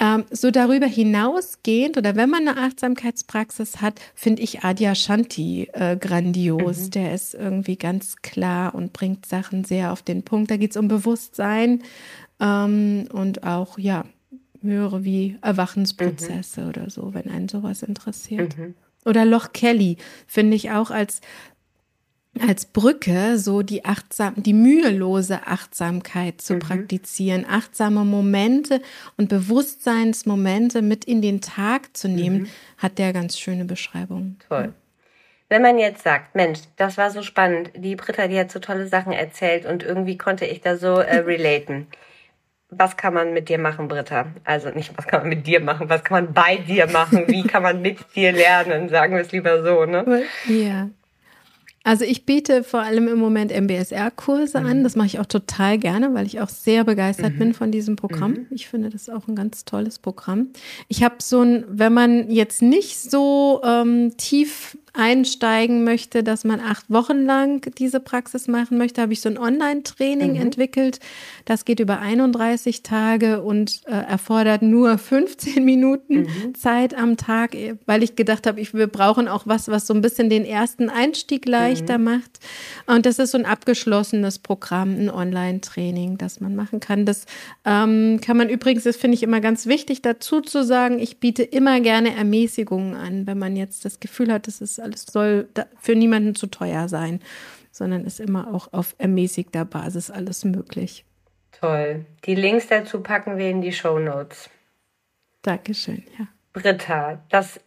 Ähm, so darüber hinausgehend oder wenn man eine Achtsamkeitspraxis hat, finde ich Adya Shanti äh, grandios. Mhm. Der ist irgendwie ganz klar und bringt Sachen sehr auf den Punkt. Da geht es um Bewusstsein ähm, und auch, ja, höhere wie Erwachensprozesse mhm. oder so, wenn einen sowas interessiert. Mhm. Oder Loch Kelly finde ich auch als als Brücke so die achtsam, die mühelose Achtsamkeit zu mhm. praktizieren, achtsame Momente und Bewusstseinsmomente mit in den Tag zu nehmen, mhm. hat der ganz schöne Beschreibung. Toll. Wenn man jetzt sagt, Mensch, das war so spannend, die Britta, die hat so tolle Sachen erzählt und irgendwie konnte ich da so äh, relaten. was kann man mit dir machen, Britta? Also nicht, was kann man mit dir machen, was kann man bei dir machen? Wie kann man mit dir lernen? Sagen wir es lieber so, ne? Ja. Also ich biete vor allem im Moment MBSR-Kurse mhm. an. Das mache ich auch total gerne, weil ich auch sehr begeistert mhm. bin von diesem Programm. Mhm. Ich finde das auch ein ganz tolles Programm. Ich habe so ein, wenn man jetzt nicht so ähm, tief einsteigen möchte, dass man acht Wochen lang diese Praxis machen möchte, habe ich so ein Online-Training mhm. entwickelt. Das geht über 31 Tage und äh, erfordert nur 15 Minuten mhm. Zeit am Tag, weil ich gedacht habe, ich, wir brauchen auch was, was so ein bisschen den ersten Einstieg leichter mhm. macht. Und das ist so ein abgeschlossenes Programm, ein Online-Training, das man machen kann. Das ähm, kann man übrigens, das finde ich immer ganz wichtig dazu zu sagen, ich biete immer gerne Ermäßigungen an, wenn man jetzt das Gefühl hat, das ist alles soll für niemanden zu teuer sein, sondern ist immer auch auf ermäßigter Basis alles möglich. Toll. Die Links dazu packen wir in die Show Notes. Dankeschön, ja. Britta, das,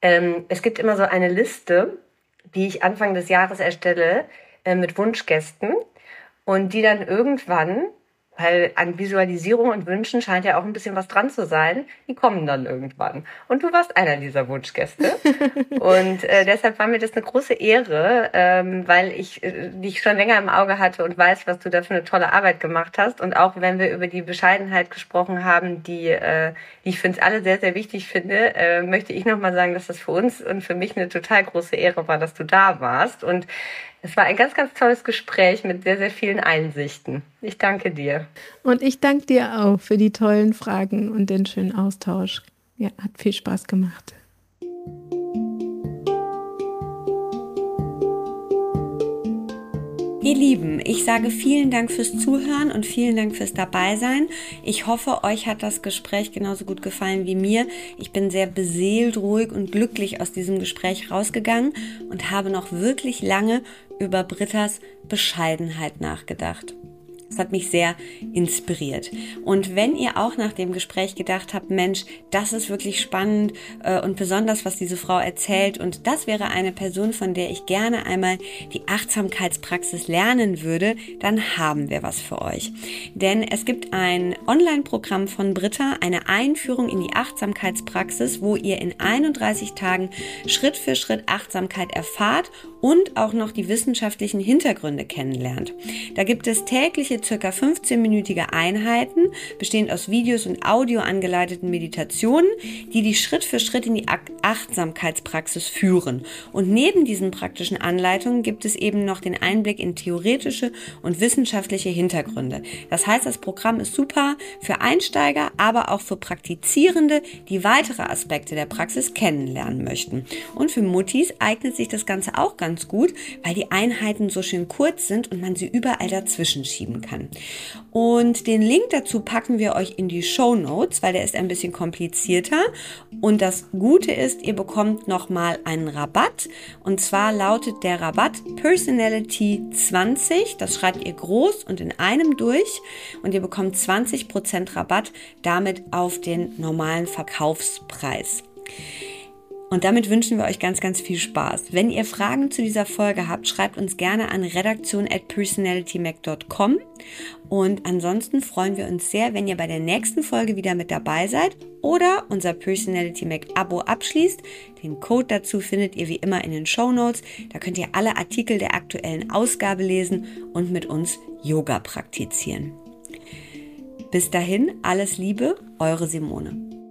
ähm, es gibt immer so eine Liste, die ich Anfang des Jahres erstelle äh, mit Wunschgästen und die dann irgendwann weil an Visualisierung und Wünschen scheint ja auch ein bisschen was dran zu sein. Die kommen dann irgendwann. Und du warst einer dieser Wunschgäste. und äh, deshalb war mir das eine große Ehre, ähm, weil ich äh, dich schon länger im Auge hatte und weiß, was du da für eine tolle Arbeit gemacht hast. Und auch wenn wir über die Bescheidenheit gesprochen haben, die, äh, die ich für uns alle sehr, sehr wichtig finde, äh, möchte ich nochmal sagen, dass das für uns und für mich eine total große Ehre war, dass du da warst. Und es war ein ganz, ganz tolles Gespräch mit sehr, sehr vielen Einsichten. Ich danke dir. Und ich danke dir auch für die tollen Fragen und den schönen Austausch. Ja, hat viel Spaß gemacht. Ihr Lieben, ich sage vielen Dank fürs Zuhören und vielen Dank fürs Dabeisein. Ich hoffe, euch hat das Gespräch genauso gut gefallen wie mir. Ich bin sehr beseelt, ruhig und glücklich aus diesem Gespräch rausgegangen und habe noch wirklich lange über Brittas Bescheidenheit nachgedacht. Das hat mich sehr inspiriert. Und wenn ihr auch nach dem Gespräch gedacht habt, Mensch, das ist wirklich spannend äh, und besonders, was diese Frau erzählt und das wäre eine Person, von der ich gerne einmal die Achtsamkeitspraxis lernen würde, dann haben wir was für euch. Denn es gibt ein Online-Programm von Britta, eine Einführung in die Achtsamkeitspraxis, wo ihr in 31 Tagen Schritt für Schritt Achtsamkeit erfahrt und auch noch die wissenschaftlichen Hintergründe kennenlernt. Da gibt es tägliche circa 15-minütige Einheiten, bestehend aus Videos und Audio angeleiteten Meditationen, die die Schritt für Schritt in die Achtsamkeitspraxis führen. Und neben diesen praktischen Anleitungen gibt es eben noch den Einblick in theoretische und wissenschaftliche Hintergründe. Das heißt, das Programm ist super für Einsteiger, aber auch für Praktizierende, die weitere Aspekte der Praxis kennenlernen möchten. Und für Muttis eignet sich das Ganze auch ganz ganz gut, weil die Einheiten so schön kurz sind und man sie überall dazwischen schieben kann. Und den Link dazu packen wir euch in die Show Notes, weil der ist ein bisschen komplizierter. Und das Gute ist, ihr bekommt nochmal einen Rabatt. Und zwar lautet der Rabatt Personality 20. Das schreibt ihr groß und in einem durch. Und ihr bekommt 20% Rabatt damit auf den normalen Verkaufspreis. Und damit wünschen wir euch ganz, ganz viel Spaß. Wenn ihr Fragen zu dieser Folge habt, schreibt uns gerne an redaktion at personalitymac.com. Und ansonsten freuen wir uns sehr, wenn ihr bei der nächsten Folge wieder mit dabei seid oder unser Personality Mac Abo abschließt. Den Code dazu findet ihr wie immer in den Show Notes. Da könnt ihr alle Artikel der aktuellen Ausgabe lesen und mit uns Yoga praktizieren. Bis dahin, alles Liebe, eure Simone.